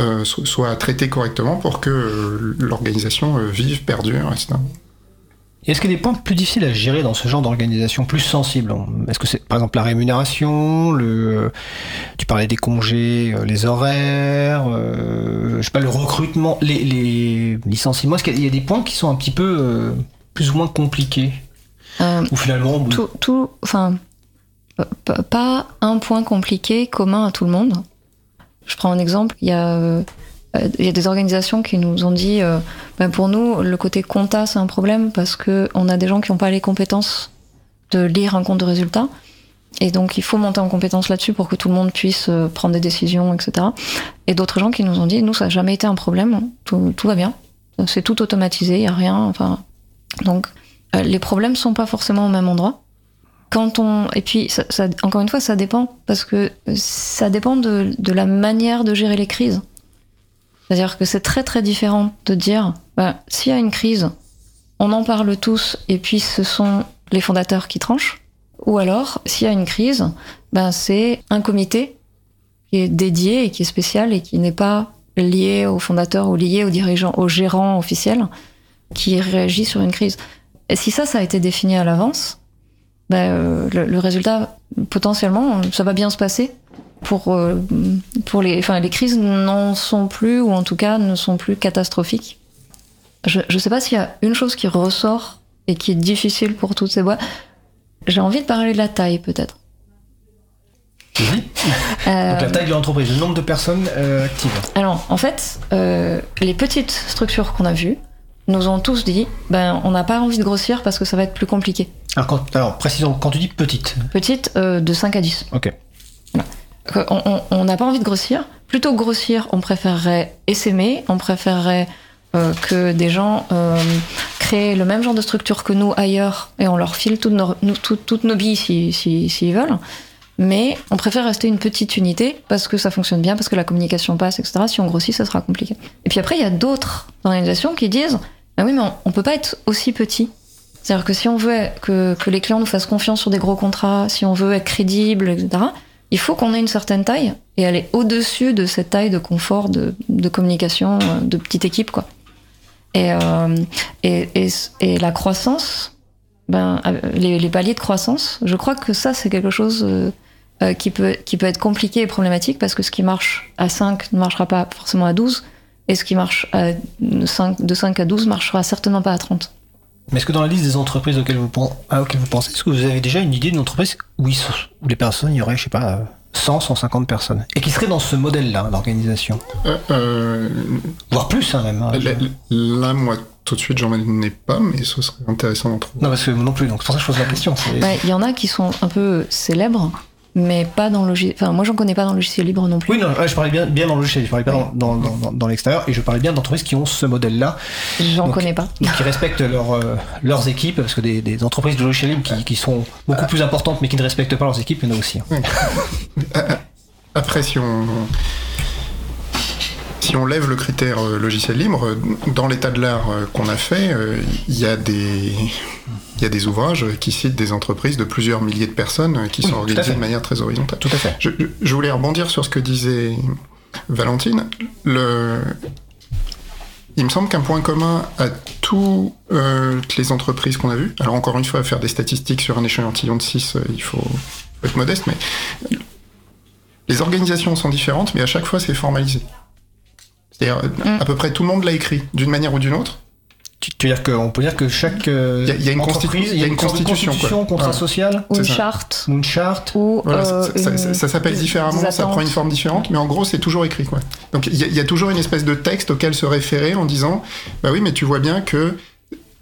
euh, soit traité correctement pour que euh, l'organisation euh, vive, perdure, etc. Est-ce qu'il y a des points plus difficiles à gérer dans ce genre d'organisation, plus sensibles Est-ce que c'est par exemple la rémunération, le, tu parlais des congés, les horaires, euh, je sais pas, le recrutement, les, les licenciements Est-ce qu'il y a des points qui sont un petit peu euh, plus ou moins compliqués euh, Ou finalement tout, tout, enfin, pas un point compliqué commun à tout le monde. Je prends un exemple, il y a, euh, il y a des organisations qui nous ont dit, euh, ben pour nous, le côté compta, c'est un problème parce qu'on a des gens qui n'ont pas les compétences de lire un compte de résultat. Et donc, il faut monter en compétence là-dessus pour que tout le monde puisse euh, prendre des décisions, etc. Et d'autres gens qui nous ont dit, nous, ça n'a jamais été un problème, tout, va bien. C'est tout automatisé, il n'y a rien. Enfin, donc, euh, les problèmes sont pas forcément au même endroit quand on et puis encore une fois ça dépend parce que ça dépend de la manière de gérer les crises c'est-à-dire que c'est très très différent de dire bah, s'il y a une crise on en parle tous et puis ce sont les fondateurs qui tranchent Ou alors, s'il y a une crise, ben c'est un comité qui est dédié et qui est spécial et qui n'est pas lié au fondateur ou lié au dirigeant, au gérant officiel qui réagit sur une crise. Et si ça, ça a été défini à l'avance, ben, le résultat, potentiellement, ça va bien se passer pour, euh, pour les, enfin, les crises n'en sont plus, ou en tout cas ne sont plus catastrophiques. Je ne sais pas s'il y a une chose qui ressort et qui est difficile pour toutes ces boîtes. J'ai envie de parler de la taille, peut-être. Euh, Donc la taille de l'entreprise, le nombre de personnes euh, actives. Alors, en fait, euh, les petites structures qu'on a vues nous ont tous dit, ben, on n'a pas envie de grossir parce que ça va être plus compliqué. Alors, quand, alors précisons, quand tu dis petite. Petite, de 5 à 10. Ok. On n'a pas envie de grossir. Plutôt que grossir, on préférerait essaimer, on préférerait euh, que des gens euh, créent le même genre de structure que nous ailleurs et on leur file toutes nos, toutes nos billes s'ils si, s'ils veulent. Mais on préfère rester une petite unité parce que ça fonctionne bien, parce que la communication passe, etc. Si on grossit, ça sera compliqué. Et puis après, il y a d'autres organisations qui disent Ah oui, mais on, on peut pas être aussi petit. C'est-à-dire que si on veut que, que les clients nous fassent confiance sur des gros contrats, si on veut être crédible, etc., il faut qu'on ait une certaine taille et aller au-dessus de cette taille de confort, de, de communication, euh, de petite équipe, quoi. Et, euh, et, et, et la croissance, ben, euh, les, les paliers de croissance, je crois que ça, c'est quelque chose euh, euh, qui, peut, qui peut être compliqué et problématique parce que ce qui marche à 5 ne marchera pas forcément à 12 et ce qui marche à 5, de 5 à 12 marchera certainement pas à 30. Mais est-ce que dans la liste des entreprises auxquelles vous, pen- à auxquelles vous pensez, est-ce que vous avez déjà une idée d'une entreprise où, ils sont- où les personnes, il y aurait, je sais pas, euh, 100, 150 personnes Et qui serait dans ce modèle-là d'organisation? Euh, euh, Voire plus, hein, même. hein, là, moi, tout de suite, j'en ai pas, mais ce serait intéressant d'en trouver. Non, parce que moi non plus, donc c'est pour ça que je pose la question. Il y en a qui sont un peu célèbres, mais pas dans le logiciel. Enfin, moi, j'en connais pas dans le logiciel libre non plus. Oui, non, ouais, je parlais bien, bien dans le logiciel, je parlais pas Oui. dans, dans, dans, dans l'extérieur, et je parlais bien d'entreprises qui ont ce modèle-là, J'en connais pas. qui respectent leur, euh, leurs équipes, parce que des, des entreprises de logiciel libre qui, qui sont beaucoup plus importantes mais qui ne respectent pas leurs équipes, il y en a aussi. hein. [LAUGHS] Après, si on, si on lève le critère euh, logiciel libre, euh, dans l'état de l'art euh, qu'on a fait, euh, il y, a des- il y a des ouvrages qui citent des entreprises de plusieurs milliers de personnes euh, qui Oui, sont organisées de manière très horizontale. Tout à fait. Je, je voulais rebondir sur ce que disait Valentine. Le... Il me semble qu'un point commun à toutes les entreprises qu'on a vues, alors encore une fois, faire des statistiques sur un échantillon de 6, il faut, faut être modeste, mais les organisations sont différentes, mais à chaque fois c'est formalisé. C'est-à-dire, Mm. à peu près tout le monde l'a écrit, d'une manière ou d'une autre. Tu, veux dire qu'on peut dire que chaque euh, Il y a- il y a une entreprise, il y a une, constitution, constitution, quoi. contrat social, Ou une ça. charte, ou une charte. ou Voilà, euh, ça, ça- une- ça- ça s'appelle différemment, ça prend une forme différente, mais en gros, c'est toujours écrit. Quoi. Donc il y, a- il y a toujours une espèce de texte auquel se référer en disant Bah oui, mais tu vois bien que.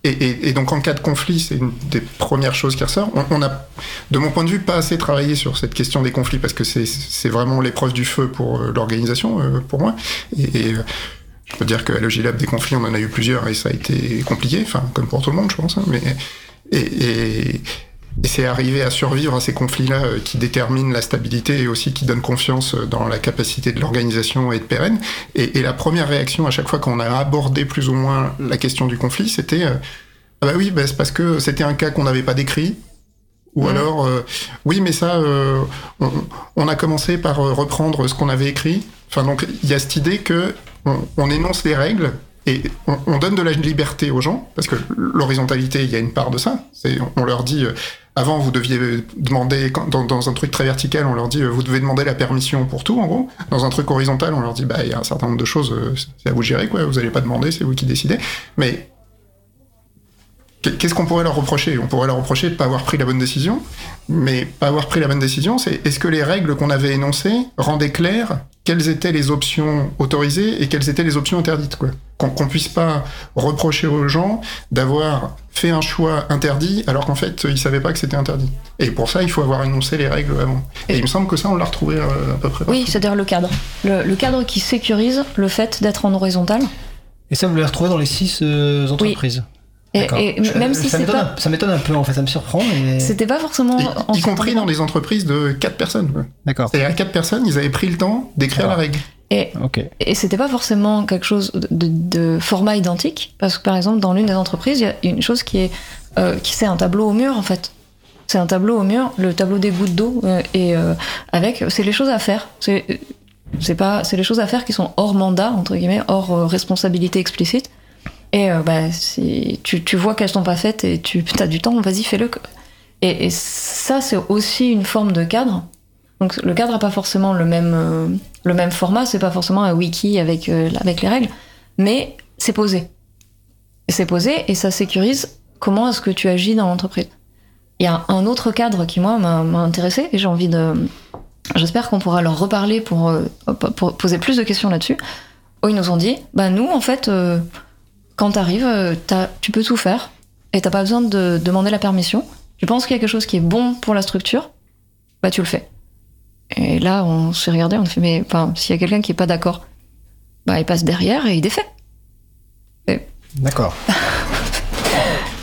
Et, et- et donc en cas de conflit, c'est une des premières choses qui ressort. On, on a, de mon point de vue, pas assez travaillé sur cette question des conflits parce que c'est c'est vraiment l'épreuve du feu pour euh, l'organisation, pour moi. Et, et, je peux dire qu'à Logilab, des conflits, on en a eu plusieurs et ça a été compliqué, enfin, comme pour tout le monde, je pense. hein, mais, et, et, et c'est arriver à survivre à ces conflits-là euh, qui déterminent la stabilité et aussi qui donnent confiance euh, dans la capacité de l'organisation et de pérenne. Et, et la première réaction à chaque fois qu'on a abordé plus ou moins la question du conflit, c'était euh, ah bah oui, bah c'est parce que c'était un cas qu'on n'avait pas décrit. Ou Mhm. alors, euh, oui, mais ça, on, on a commencé par reprendre ce qu'on avait écrit. Enfin, donc, il y a cette idée que on, on énonce les règles et on, on donne de la liberté aux gens, parce que l'horizontalité, il y a une part de ça. On leur dit, euh, avant, vous deviez demander, dans un truc très vertical, on leur dit, euh, vous devez demander la permission pour tout, en gros. Dans un truc horizontal, on leur dit, bah, il y a un certain nombre de choses, euh, c'est à vous de gérer, quoi. Vous n'allez pas demander, c'est vous qui décidez. Mais Qu'est-ce qu'on pourrait leur reprocher? On pourrait leur reprocher de ne pas avoir pris la bonne décision, mais pas avoir pris la bonne décision, c'est est-ce que les règles qu'on avait énoncées rendaient clair quelles étaient les options autorisées et quelles étaient les options interdites quoi Qu'on puisse pas reprocher aux gens d'avoir fait un choix interdit alors qu'en fait ils savaient pas que c'était interdit. Et pour ça, il faut avoir énoncé les règles avant. Et il me semble que ça, on l'a retrouvé euh, à peu près. Oui, c'est-à-dire le cadre. Le, le cadre qui sécurise le fait d'être en horizontal. Et ça, vous l'avez retrouvé dans les six euh, entreprises? Et, D'accord. et Je- même si ça c'est m'étonne pas. un- ça m'étonne un peu, en fait, ça me surprend. Et... C'était pas forcément. Y, en y compris dans des entreprises de 4 personnes. quoi. D'accord. C'est-à-dire à 4 personnes, ils avaient pris le temps d'écrire la règle. Et, Ok. et c'était pas forcément quelque chose de, de- de format identique, parce que par exemple, dans l'une des entreprises, il y a une chose qui est. euh, qui c'est un tableau au mur, en fait. c'est un tableau au mur, le tableau des gouttes d'eau, euh, et euh, avec, c'est les choses à faire. C'est, c'est pas, c'est les choses à faire qui sont hors mandat entre guillemets, hors euh, responsabilité explicite. Et euh, bah, si tu, tu vois qu'elles sont pas faites et tu as du temps, vas-y fais-le. Et, ça, c'est aussi une forme de cadre. Donc le cadre n'a pas forcément le même, euh, le même format, c'est pas forcément un wiki avec, euh, avec les règles, mais c'est posé. C'est posé et ça sécurise comment est-ce que tu agis dans l'entreprise. Il y a un autre cadre qui, moi, m'a intéressé et j'ai envie de. J'espère qu'on pourra leur reparler pour, euh, poser plus de questions là-dessus. Ils nous ont dit bah, nous, en fait, quand t'arrives, euh, t'as- tu peux tout faire et t'as pas besoin de demander la permission. Tu penses qu'il y a quelque chose qui est bon pour la structure, bah, tu le fais. Et là, on s'est regardé, on a fait mais enfin, s'il y a quelqu'un qui est pas d'accord, bah, il passe derrière et il défait. D'accord. [LAUGHS]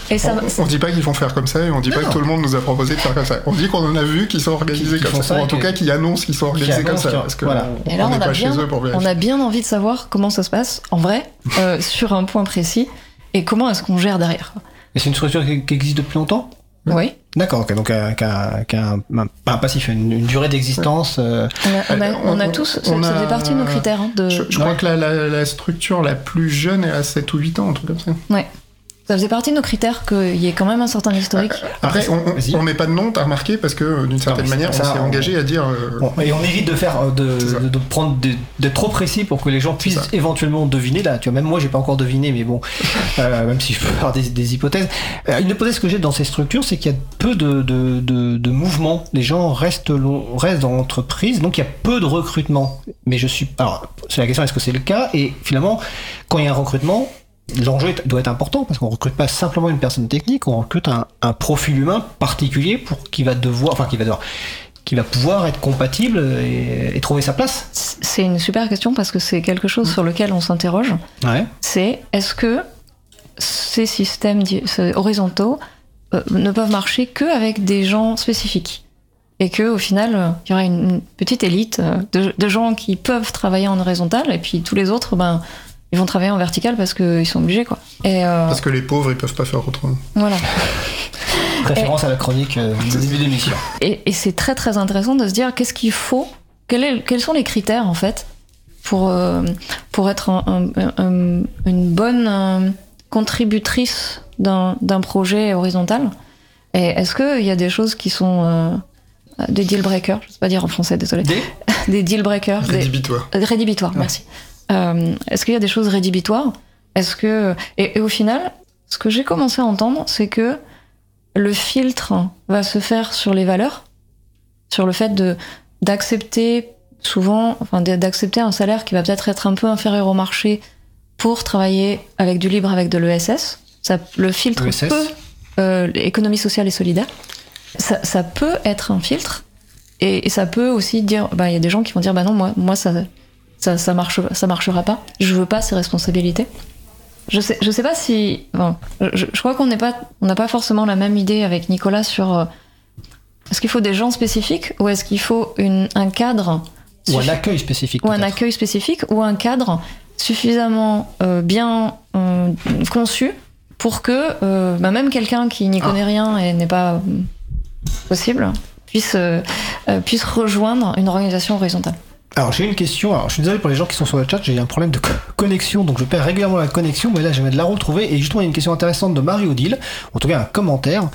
Et ça, On, on dit pas qu'ils vont faire comme ça et on dit pas que tout le monde nous a proposé de faire comme ça. On dit qu'on en a vu qui sont organisés Qui- qui comme ça. ça Ou en tout cas qui annoncent qu'ils sont organisés comme ça. Parce que voilà. on- Et là, on on, n'est a pas bien, chez eux pour on a bien envie de savoir comment ça se passe en vrai, euh, sur un point précis, et comment est-ce qu'on gère derrière. Et c'est une structure qui, qui existe depuis longtemps? Oui. D'accord, donc euh, qu'un qu'un- un, pas un passif, une, une durée d'existence. euh, On a, on Euh, on a on- tous, on ça, ça a- fait partie de nos critères. hein, de, Je, je crois que la, la- la structure la plus jeune est à 7 ou 8 ans, un truc comme ça. ouais. Ça faisait partie de nos critères qu'il y ait quand même un certain historique. Après, on, on met pas de nom, t'as remarqué, parce que d'une certaine manière, pour on ça, s'est on- engagé à dire. euh, Bon, et on évite de faire euh, de, ça. de, de prendre des- d'être trop précis pour que les gens puissent ça. éventuellement deviner. Là, tu vois, même moi, j'ai pas encore deviné, mais bon, [LAUGHS] euh, même si je peux faire des, des hypothèses. Euh, une hypothèse que j'ai dans ces structures, c'est qu'il y a peu de, de, de, de mouvements. Les gens restent, long- restent dans l'entreprise, donc il y a peu de recrutement. Mais je suis. Alors, c'est la question est-ce que c'est le cas? Et finalement, quand il y a un recrutement, L'enjeu doit être important parce qu'on recrute pas simplement une personne technique, on recrute un, un profil humain particulier pour qui va devoir, enfin qui va devoir, qui va pouvoir être compatible et, et trouver sa place. C'est une super question parce que c'est quelque chose sur lequel on s'interroge. Ouais. C'est est-ce que ces systèmes horizontaux euh, ne peuvent marcher qu'avec des gens spécifiques? Et que au final euh, il y aurait une, une petite élite euh, de, de gens qui peuvent travailler en horizontal et puis tous les autres ben ils vont travailler en vertical parce qu'ils sont obligés quoi. Et euh, Parce que les pauvres, ils peuvent pas faire autrement. voilà. [LAUGHS] Référence à la chronique euh, du début d'émission. Et, et c'est très très intéressant de se dire qu'est-ce qu'il faut, quel est- quels sont les critères en fait pour, euh, pour être un- un- un- une bonne euh, contributrice d'un projet horizontal. Et est-ce qu'il y a des choses qui sont euh, des deal breakers, je sais pas dire en français, désolé, Des? [LAUGHS] Des deal breakers, des, Rédhibitoire. Rédhibitoires, merci. Euh, Est-ce qu'il y a des choses rédhibitoires? Est-ce que et, et au final, ce que j'ai commencé à entendre, c'est que le filtre va se faire sur les valeurs, sur le fait de d'accepter souvent, enfin d'accepter un salaire qui va peut-être être un peu inférieur au marché pour travailler avec du libre, avec de l'ESS. Ça, le filtre ESS. peut, euh, l'économie sociale et solidaire, ça, ça peut être un filtre. Et, et ça peut aussi dire, bah, il y a des gens qui vont dire, bah non, moi, moi ça, ça, ça, marche, ça marchera pas. Je veux pas ces responsabilités. Je sais, je sais pas si, enfin, je, je crois qu'on n'est pas, on n'a pas forcément la même idée avec Nicolas sur euh, est-ce qu'il faut des gens spécifiques ou est-ce qu'il faut une, un cadre Ou un accueil spécifique. ou un accueil spécifique ou un cadre suffisamment euh, bien euh, conçu pour que bah, même quelqu'un qui n'y connaît rien et n'est pas possible puisse, puisse rejoindre une organisation horizontale. Alors j'ai une question, alors je suis désolé pour les gens qui sont sur le chat, j'ai un problème de co- connexion, donc je perds régulièrement la connexion, mais là je viens de la retrouver, et justement il y a une question intéressante de Marie-Odile, en tout cas un commentaire.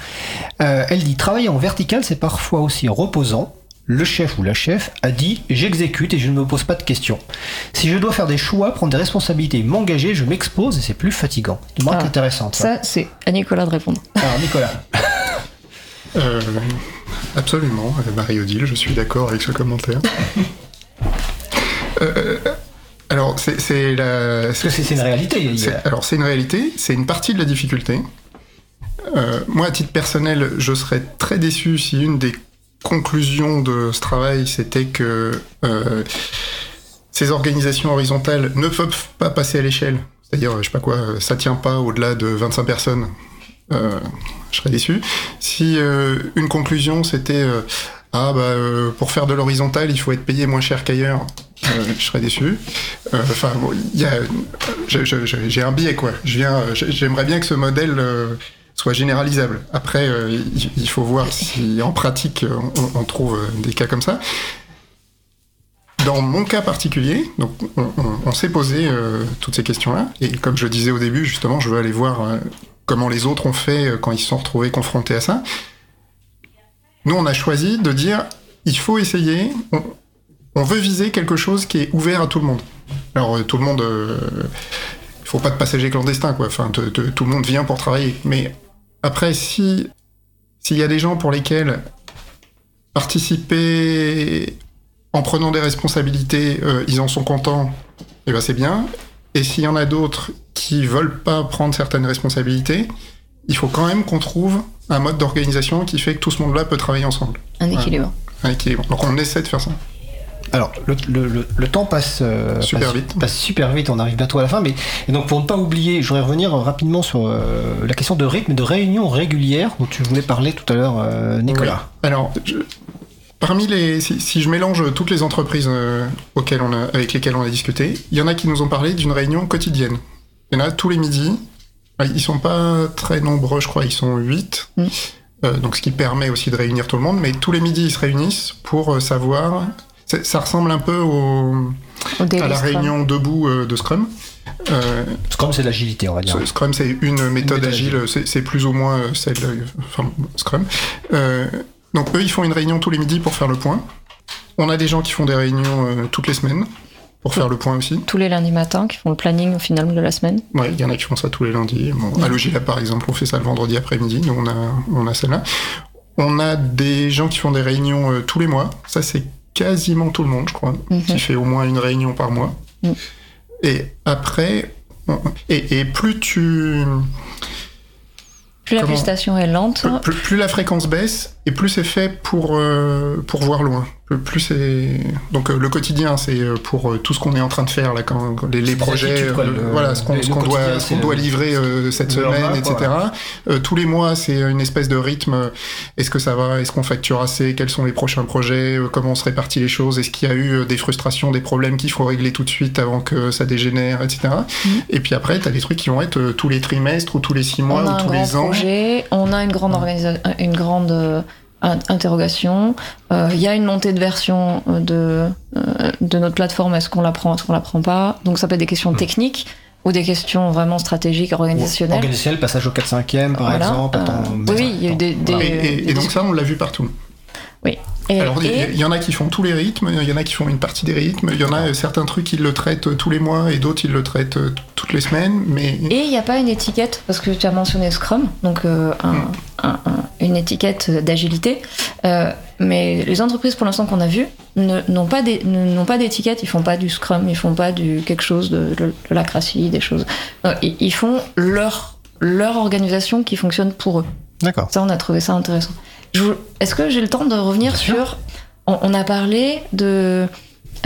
Euh, elle dit, travailler en vertical c'est parfois aussi reposant. Le chef ou la chef a dit j'exécute et je ne me pose pas de questions. Si je dois faire des choix, prendre des responsabilités, m'engager, je m'expose et c'est plus fatigant. Une remarque Ah, intéressante. Ça. Ça, c'est à Nicolas de répondre. Alors Nicolas. [LAUGHS] Euh, absolument, Marie-Odile, je suis d'accord avec ce commentaire. [LAUGHS] Euh, alors, c'est la. Parce que c'est une réalité. a- Alors, c'est une réalité, c'est une partie de la difficulté. Euh, moi, à titre personnel, je serais très déçu si une des conclusions de ce travail, c'était que euh, ces organisations horizontales ne peuvent pas passer à l'échelle. C'est-à-dire, je sais pas quoi, ça tient pas au-delà de 25 personnes. Euh, je serais déçu. Si euh, une conclusion, c'était euh, ah bah euh, pour faire de l'horizontal, il faut être payé moins cher qu'ailleurs. Euh, je serais déçu. Euh, Enfin, bon, y a, j'ai un biais quoi. Je viens, j'aimerais bien que ce modèle soit généralisable. Après, il, faut voir si en pratique on, trouve des cas comme ça. Dans mon cas particulier, donc on, s'est posé toutes ces questions-là, et comme je disais au début, justement, je veux aller voir comment les autres ont fait quand ils se sont retrouvés confrontés à ça. Nous, on a choisi de dire, il faut essayer, on, veut viser quelque chose qui est ouvert à tout le monde. Alors, tout le monde, il faut pas de passagers clandestins, quoi. Enfin, tout le monde vient pour travailler, mais après, si s'il y a des gens pour lesquels participer en prenant des responsabilités, euh, ils en sont contents, et eh ben c'est bien. Et s'il y en a d'autres qui veulent pas prendre certaines responsabilités, il faut quand même qu'on trouve un mode d'organisation qui fait que tout ce monde-là peut travailler ensemble. Un équilibre. Un équilibre. Donc on essaie de faire ça. Alors, le, temps passe euh, super vite. Passe super vite, on arrive bientôt à la fin. Mais et donc, pour ne pas oublier, je voudrais revenir rapidement sur euh, la question de rythme et de réunion régulière dont tu voulais parler tout à l'heure, euh, Nicolas. Alors, parmi les, si, je mélange toutes les entreprises auxquelles on a, avec lesquelles on a discuté, il y en a qui nous ont parlé d'une réunion quotidienne. Il y en a tous les midis. Ils sont pas très nombreux, je crois, ils sont 8. Mm. donc, ce qui permet aussi de réunir tout le monde. Mais tous les midis, ils se réunissent pour savoir ça ressemble un peu au, à la réunion debout euh, de Scrum. Euh, Scrum, c'est l'agilité, on va dire. Scrum, c'est une méthode agile, c'est plus ou moins euh, celle de enfin, Scrum. donc, eux, ils font une réunion tous les midis pour faire le point. On a des gens qui font des réunions toutes les semaines pour faire le point aussi? Tous les lundis matins, qui font le planning au final de la semaine. Ouais, il y en a qui font ça tous les lundis. Bon, À Logila, par exemple, on fait ça le vendredi après-midi. Nous, on a, on a celle-là. On a des gens qui font des réunions tous les mois. Ça, c'est quasiment tout le monde, je crois, mhm. qui fait au moins une réunion par mois. Mhm. Et après, et, plus tu... Plus la prestation est lente. plus, la fréquence baisse, et plus c'est fait pour, euh, pour voir loin. Plus c'est donc euh, le quotidien, c'est euh, pour tout ce qu'on est en train de faire là, quand, les, projets, voilà, ce qu'on doit, qu'on doit livrer cette semaine, etc. tous les mois, c'est une espèce de rythme. Est-ce que ça va? Est-ce qu'on facture assez? Quels sont les prochains projets? Comment on se répartit les choses? Est-ce qu'il y a eu des frustrations, des problèmes qu'il faut régler tout de suite avant que ça dégénère, etc. Mm. Et puis après, tu as des trucs qui vont être tous les trimestres ou tous les six mois ou tous les ans. on a une grande organisation, une grande interrogation. Euh, il y a une montée de version euh, de, euh, de notre plateforme, est-ce qu'on la prend, est-ce qu'on la prend pas? Donc ça peut être des questions hmm. techniques ou des questions vraiment stratégiques, organisationnelles. Organisationnel, passage au 4-5e par exemple. oui, il y a eu des... et, donc ça, on l'a vu partout. Oui. Alors, il y, en a qui font tous les rythmes, il y en a qui font une partie des rythmes, il y en a certains trucs, ils le traitent tous les mois et d'autres, ils le traitent toutes les semaines. Mais... Et il n'y a pas une étiquette, parce que tu as mentionné Scrum, donc un, hmm. une étiquette d'agilité. Euh, mais les entreprises, pour l'instant, qu'on a vues, n'ont pas d'étiquette, ils font pas du Scrum, ils font pas du quelque chose de, de, la crassie, des choses. ils, font leur, leur organisation qui fonctionne pour eux. D'accord. Ça, on a trouvé ça intéressant. Est-ce que j'ai le temps de revenir sur. On, a parlé de.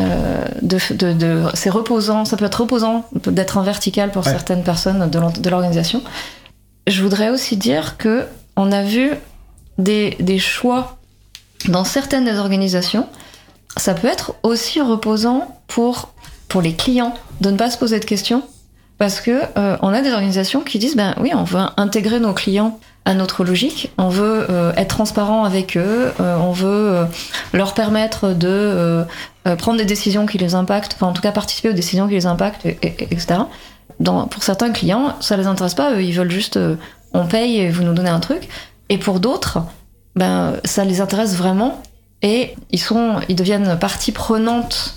Euh, de, de, c'est reposant, ça peut être reposant d'être en vertical pour certaines personnes de l'organisation. Je voudrais aussi dire que on a vu des, des choix dans certaines des organisations. Ça peut être aussi reposant pour, pour les clients de ne pas se poser de questions parce que euh, on a des organisations qui disent ben oui on veut intégrer nos clients à notre logique. On veut euh, être transparent avec eux, euh, on veut euh, leur permettre de prendre des décisions qui les impactent, enfin en tout cas participer aux décisions qui les impactent, etc. Dans, pour certains clients, ça les intéresse pas, eux, ils veulent juste on paye et vous nous donnez un truc. Et pour d'autres, ben ça les intéresse vraiment et ils sont, ils deviennent partie prenante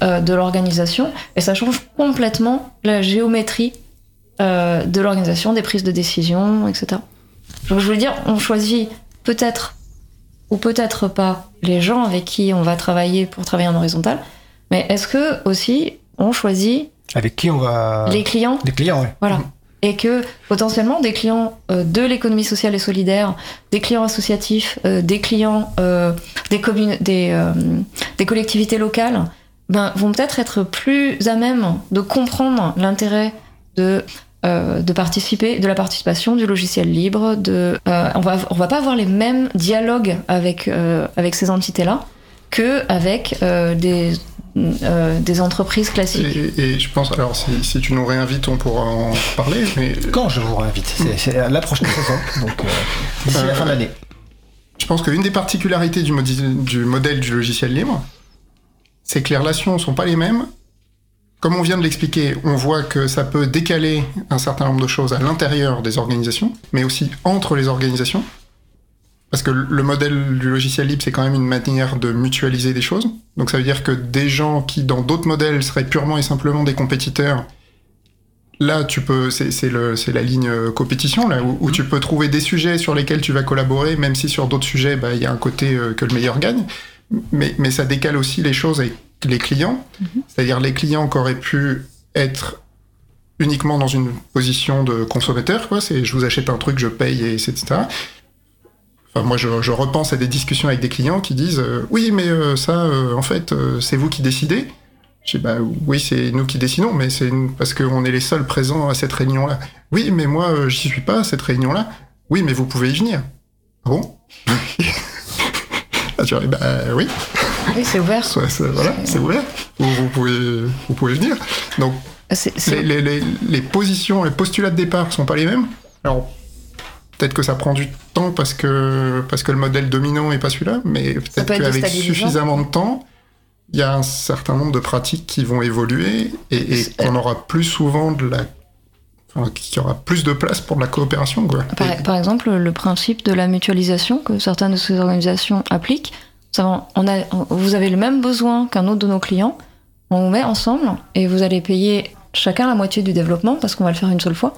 de l'organisation et ça change complètement la géométrie de l'organisation, des prises de décision, etc. Je veux dire, on choisit peut-être ou peut-être pas les gens avec qui on va travailler pour travailler en horizontal, mais est-ce que aussi on choisit avec qui on va les clients Les clients, oui. Voilà. Et que potentiellement des clients euh, de l'économie sociale et solidaire, des clients associatifs, euh, des clients euh, des, communes, des, des collectivités locales, ben, vont peut-être être plus à même de comprendre l'intérêt de euh, de participer, de la participation, du logiciel libre. De, euh, on va on va pas avoir les mêmes dialogues avec euh, avec ces entités-là que avec des euh, des entreprises classiques. Et, et, je pense, alors si, si, tu nous réinvites, on pourra en parler. Mais... Quand je vous réinvite C'est la prochaine saison, donc euh, d'ici euh, la fin de l'année. Je pense qu'une des particularités du, du modèle du logiciel libre, c'est que les relations ne sont pas les mêmes. Comme on vient de l'expliquer, on voit que ça peut décaler un certain nombre de choses à l'intérieur des organisations, mais aussi entre les organisations. Parce que le modèle du logiciel libre, c'est quand même une manière de mutualiser des choses. Donc ça veut dire que des gens qui, dans d'autres modèles, seraient purement et simplement des compétiteurs, là, tu peux, c'est la ligne euh, compétition, là, où, tu peux trouver des sujets sur lesquels tu vas collaborer, même si sur d'autres sujets, bah, il y a un côté euh, que le meilleur gagne. Mais, mais, ça décale aussi les choses avec les clients. Mm-hmm. C'est-à-dire les clients qui auraient pu être uniquement dans une position de consommateur, quoi. C'est je vous achète un truc, je paye, et etc moi, je, repense à des discussions avec des clients qui disent euh, oui, mais euh, ça, euh, en fait, c'est vous qui décidez. Je dis bah oui, c'est nous qui décidons, mais c'est parce qu'on est les seuls présents à cette réunion-là. Oui, mais moi, j'y suis pas à cette réunion-là. Oui, mais vous pouvez y venir. Ah bon? [LAUGHS] Ah, tu bah oui. Oui, c'est ouvert. voilà, c'est ouvert. Vous, pouvez, vous pouvez venir. Donc, Les, les, les, positions, les postulats de départ sont pas les mêmes? Alors, Peut-être que ça prend du temps parce que, parce que le modèle dominant n'est pas celui-là, mais peut-être qu'avec suffisamment de temps, il y a un certain nombre de pratiques qui vont évoluer et, et qu'on aura plus souvent de la Enfin, qu'il y aura plus de place pour de la coopération. Quoi. Par, exemple, le principe de la mutualisation que certaines de ces organisations appliquent, on vous avez le même besoin qu'un autre de nos clients, on vous met ensemble et vous allez payer chacun la moitié du développement parce qu'on va le faire une seule fois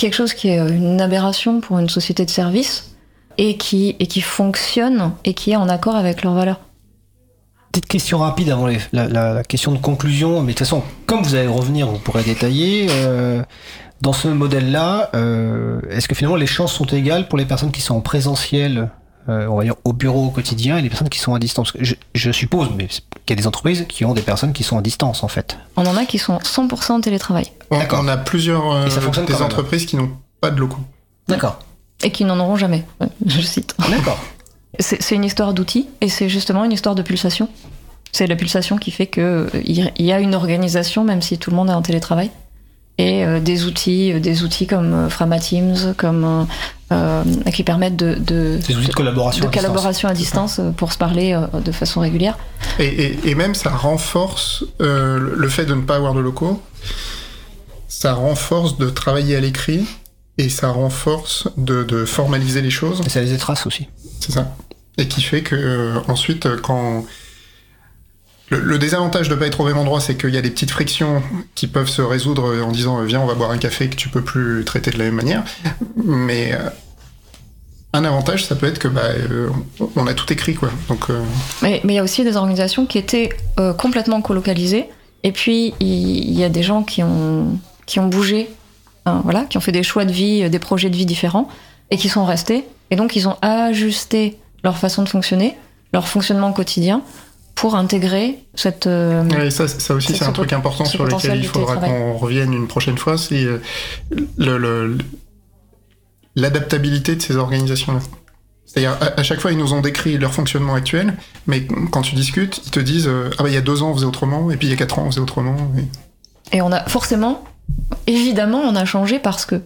quelque chose qui est une aberration pour une société de service et qui, et qui fonctionne et qui est en accord avec leurs valeurs. Petite question rapide avant la, question de conclusion, mais de toute façon, comme vous allez revenir, vous pourrez détailler. Euh, dans ce modèle-là, euh, est-ce que finalement les chances sont égales pour les personnes qui sont en présentiel? Euh, on va dire, au bureau au quotidien et les personnes qui sont à distance. Je, suppose, mais qu'il y a des entreprises qui ont des personnes qui sont à distance en fait. On en a qui sont 100% en télétravail. On a plusieurs euh, des entreprises qui n'ont pas de locaux. D'accord. Et qui n'en auront jamais, [LAUGHS] je cite. D'accord. C'est une histoire d'outils et c'est justement une histoire de pulsation. C'est la pulsation qui fait qu'il euh, y a une organisation même si tout le monde est en télétravail et euh, des outils, euh, des outils comme euh, Framateams, comme qui permettent de, de, des outils de collaboration, de à, collaboration distance. à distance pour se parler de façon régulière. Et, et, même ça renforce le fait de ne pas avoir de locaux. Ça renforce de travailler à l'écrit et ça renforce de, de, formaliser les choses. Et ça les traces aussi. C'est ça. Et qui fait que ensuite, quand le, désavantage de ne pas être au même endroit, c'est qu'il y a des petites frictions qui peuvent se résoudre en disant viens, on va boire un café que tu peux plus traiter de la même manière. Mais euh, un avantage, ça peut être que bah, euh, on a tout écrit, quoi. Donc. Euh, mais il y a aussi des organisations qui étaient complètement colocalisées, et puis il y, a des gens qui ont qui ont bougé, hein, voilà, qui ont fait des choix de vie, des projets de vie différents, et qui sont restés. Et donc ils ont ajusté leur façon de fonctionner, leur fonctionnement quotidien pour intégrer cette. Euh, ça, ça aussi, c'est un truc important sur lequel il faudra qu'on revienne une prochaine fois, c'est euh, le, l'adaptabilité de ces organisations-là. C'est-à-dire, à, chaque fois, ils nous ont décrit leur fonctionnement actuel, mais quand tu discutes, ils te disent euh, Ah, bah, il y a deux ans, on faisait autrement, et puis il y a quatre ans, on faisait autrement. et on a forcément, évidemment, on a changé parce que.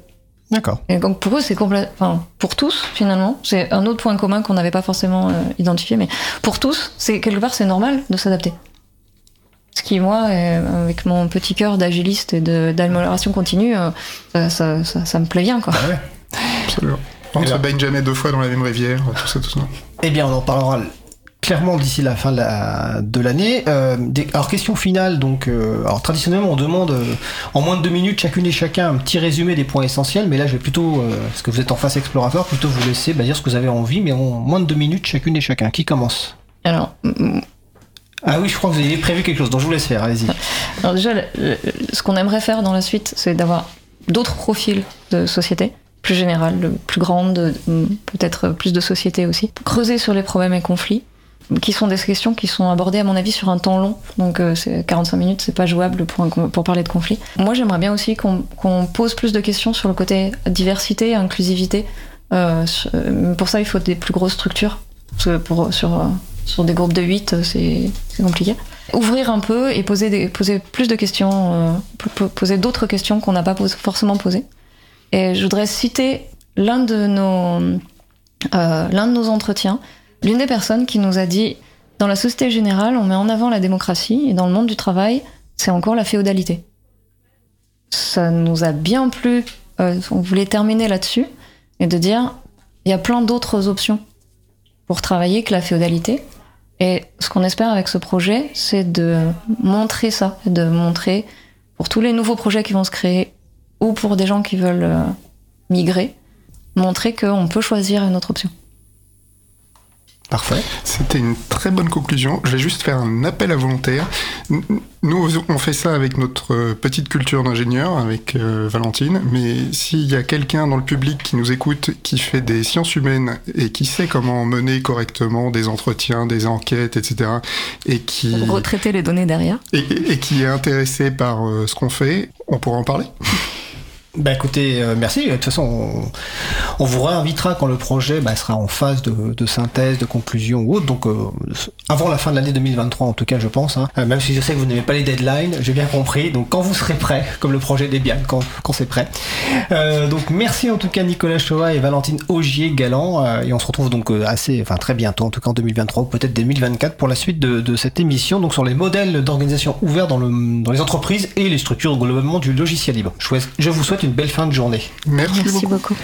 D'accord. Et donc pour eux, c'est complet. Enfin, pour tous, finalement, c'est un autre point commun qu'on n'avait pas forcément euh, identifié, mais pour tous, c'est quelque part, c'est normal de s'adapter. Ce qui, moi, avec mon petit cœur d'agiliste et d'amélioration continue, euh, ça, ça, ça, me plaît bien, quoi. Ah ouais. Absolument. On ne se baigne jamais deux fois dans la même rivière, tout ça, tout ça. Eh bien, on en parlera clairement d'ici la fin de l'année. Euh, alors question finale, donc euh, alors traditionnellement on demande euh, en moins de deux minutes chacune et chacun un petit résumé des points essentiels, mais là je vais plutôt, parce que vous êtes en face explorateur, plutôt vous laisser bah, dire ce que vous avez envie, mais en moins de deux minutes chacune et chacun. Qui commence? Alors. Ah oui, je crois que vous avez prévu quelque chose, donc je vous laisse faire, allez-y. Alors déjà, ce qu'on aimerait faire dans la suite, c'est d'avoir d'autres profils de société plus générales, plus grandes, peut-être plus de sociétés aussi. Creuser sur les problèmes et conflits, qui sont des questions qui sont abordées à mon avis sur un temps long. Donc euh, 45 minutes, c'est pas jouable pour, pour parler de conflit. Moi, j'aimerais bien aussi qu'on pose plus de questions sur le côté diversité, inclusivité. Euh, euh, pour ça, il faut des plus grosses structures. Parce que pour, sur, sur des groupes de 8, c'est compliqué. ouvrir un peu et poser, des, poser plus de questions, poser d'autres questions qu'on n'a pas forcément posées. Et je voudrais citer l'un de nos, l'un de nos entretiens, l'une des personnes qui nous a dit dans la société générale, on met en avant la démocratie et dans le monde du travail, c'est encore la féodalité. Ça nous a bien plu, euh, on voulait terminer là-dessus et de dire il y a plein d'autres options pour travailler que la féodalité. Et ce qu'on espère avec ce projet, c'est de montrer ça, de montrer pour tous les nouveaux projets qui vont se créer ou pour des gens qui veulent euh, migrer, montrer qu'on peut choisir une autre option. Parfait. C'était une très bonne conclusion. Je vais juste faire un appel à volontaires. Nous, on fait ça avec notre euh, petite culture d'ingénieur, avec euh, Valentine, mais s'il y a quelqu'un dans le public qui nous écoute, qui fait des sciences humaines et qui sait comment mener correctement des entretiens, des enquêtes, etc., et qui... Retraiter les données derrière. Et, qui est intéressé par euh, ce qu'on fait, on pourra en parler [LAUGHS] bah écoutez, euh, merci. De toute façon, on, vous réinvitera quand le projet bah, sera en phase de, synthèse, de conclusion ou autre. Donc euh, avant la fin de l'année 2023, en tout cas, je pense. Hein. Euh, même si je sais que vous n'aimez pas les deadlines, j'ai bien compris. Donc quand vous serez prêt, comme le projet Debian, quand, quand c'est prêt. donc merci en tout cas Nicolas Choa et Valentine Augier Galant. et on se retrouve donc assez, enfin très bientôt, en tout cas en 2023 ou peut-être 2024 pour la suite de, cette émission. Donc sur les modèles d'organisation ouverts dans, le, dans les entreprises et les structures globalement du logiciel libre. Je vous souhaite une belle fin de journée. Merci, beaucoup.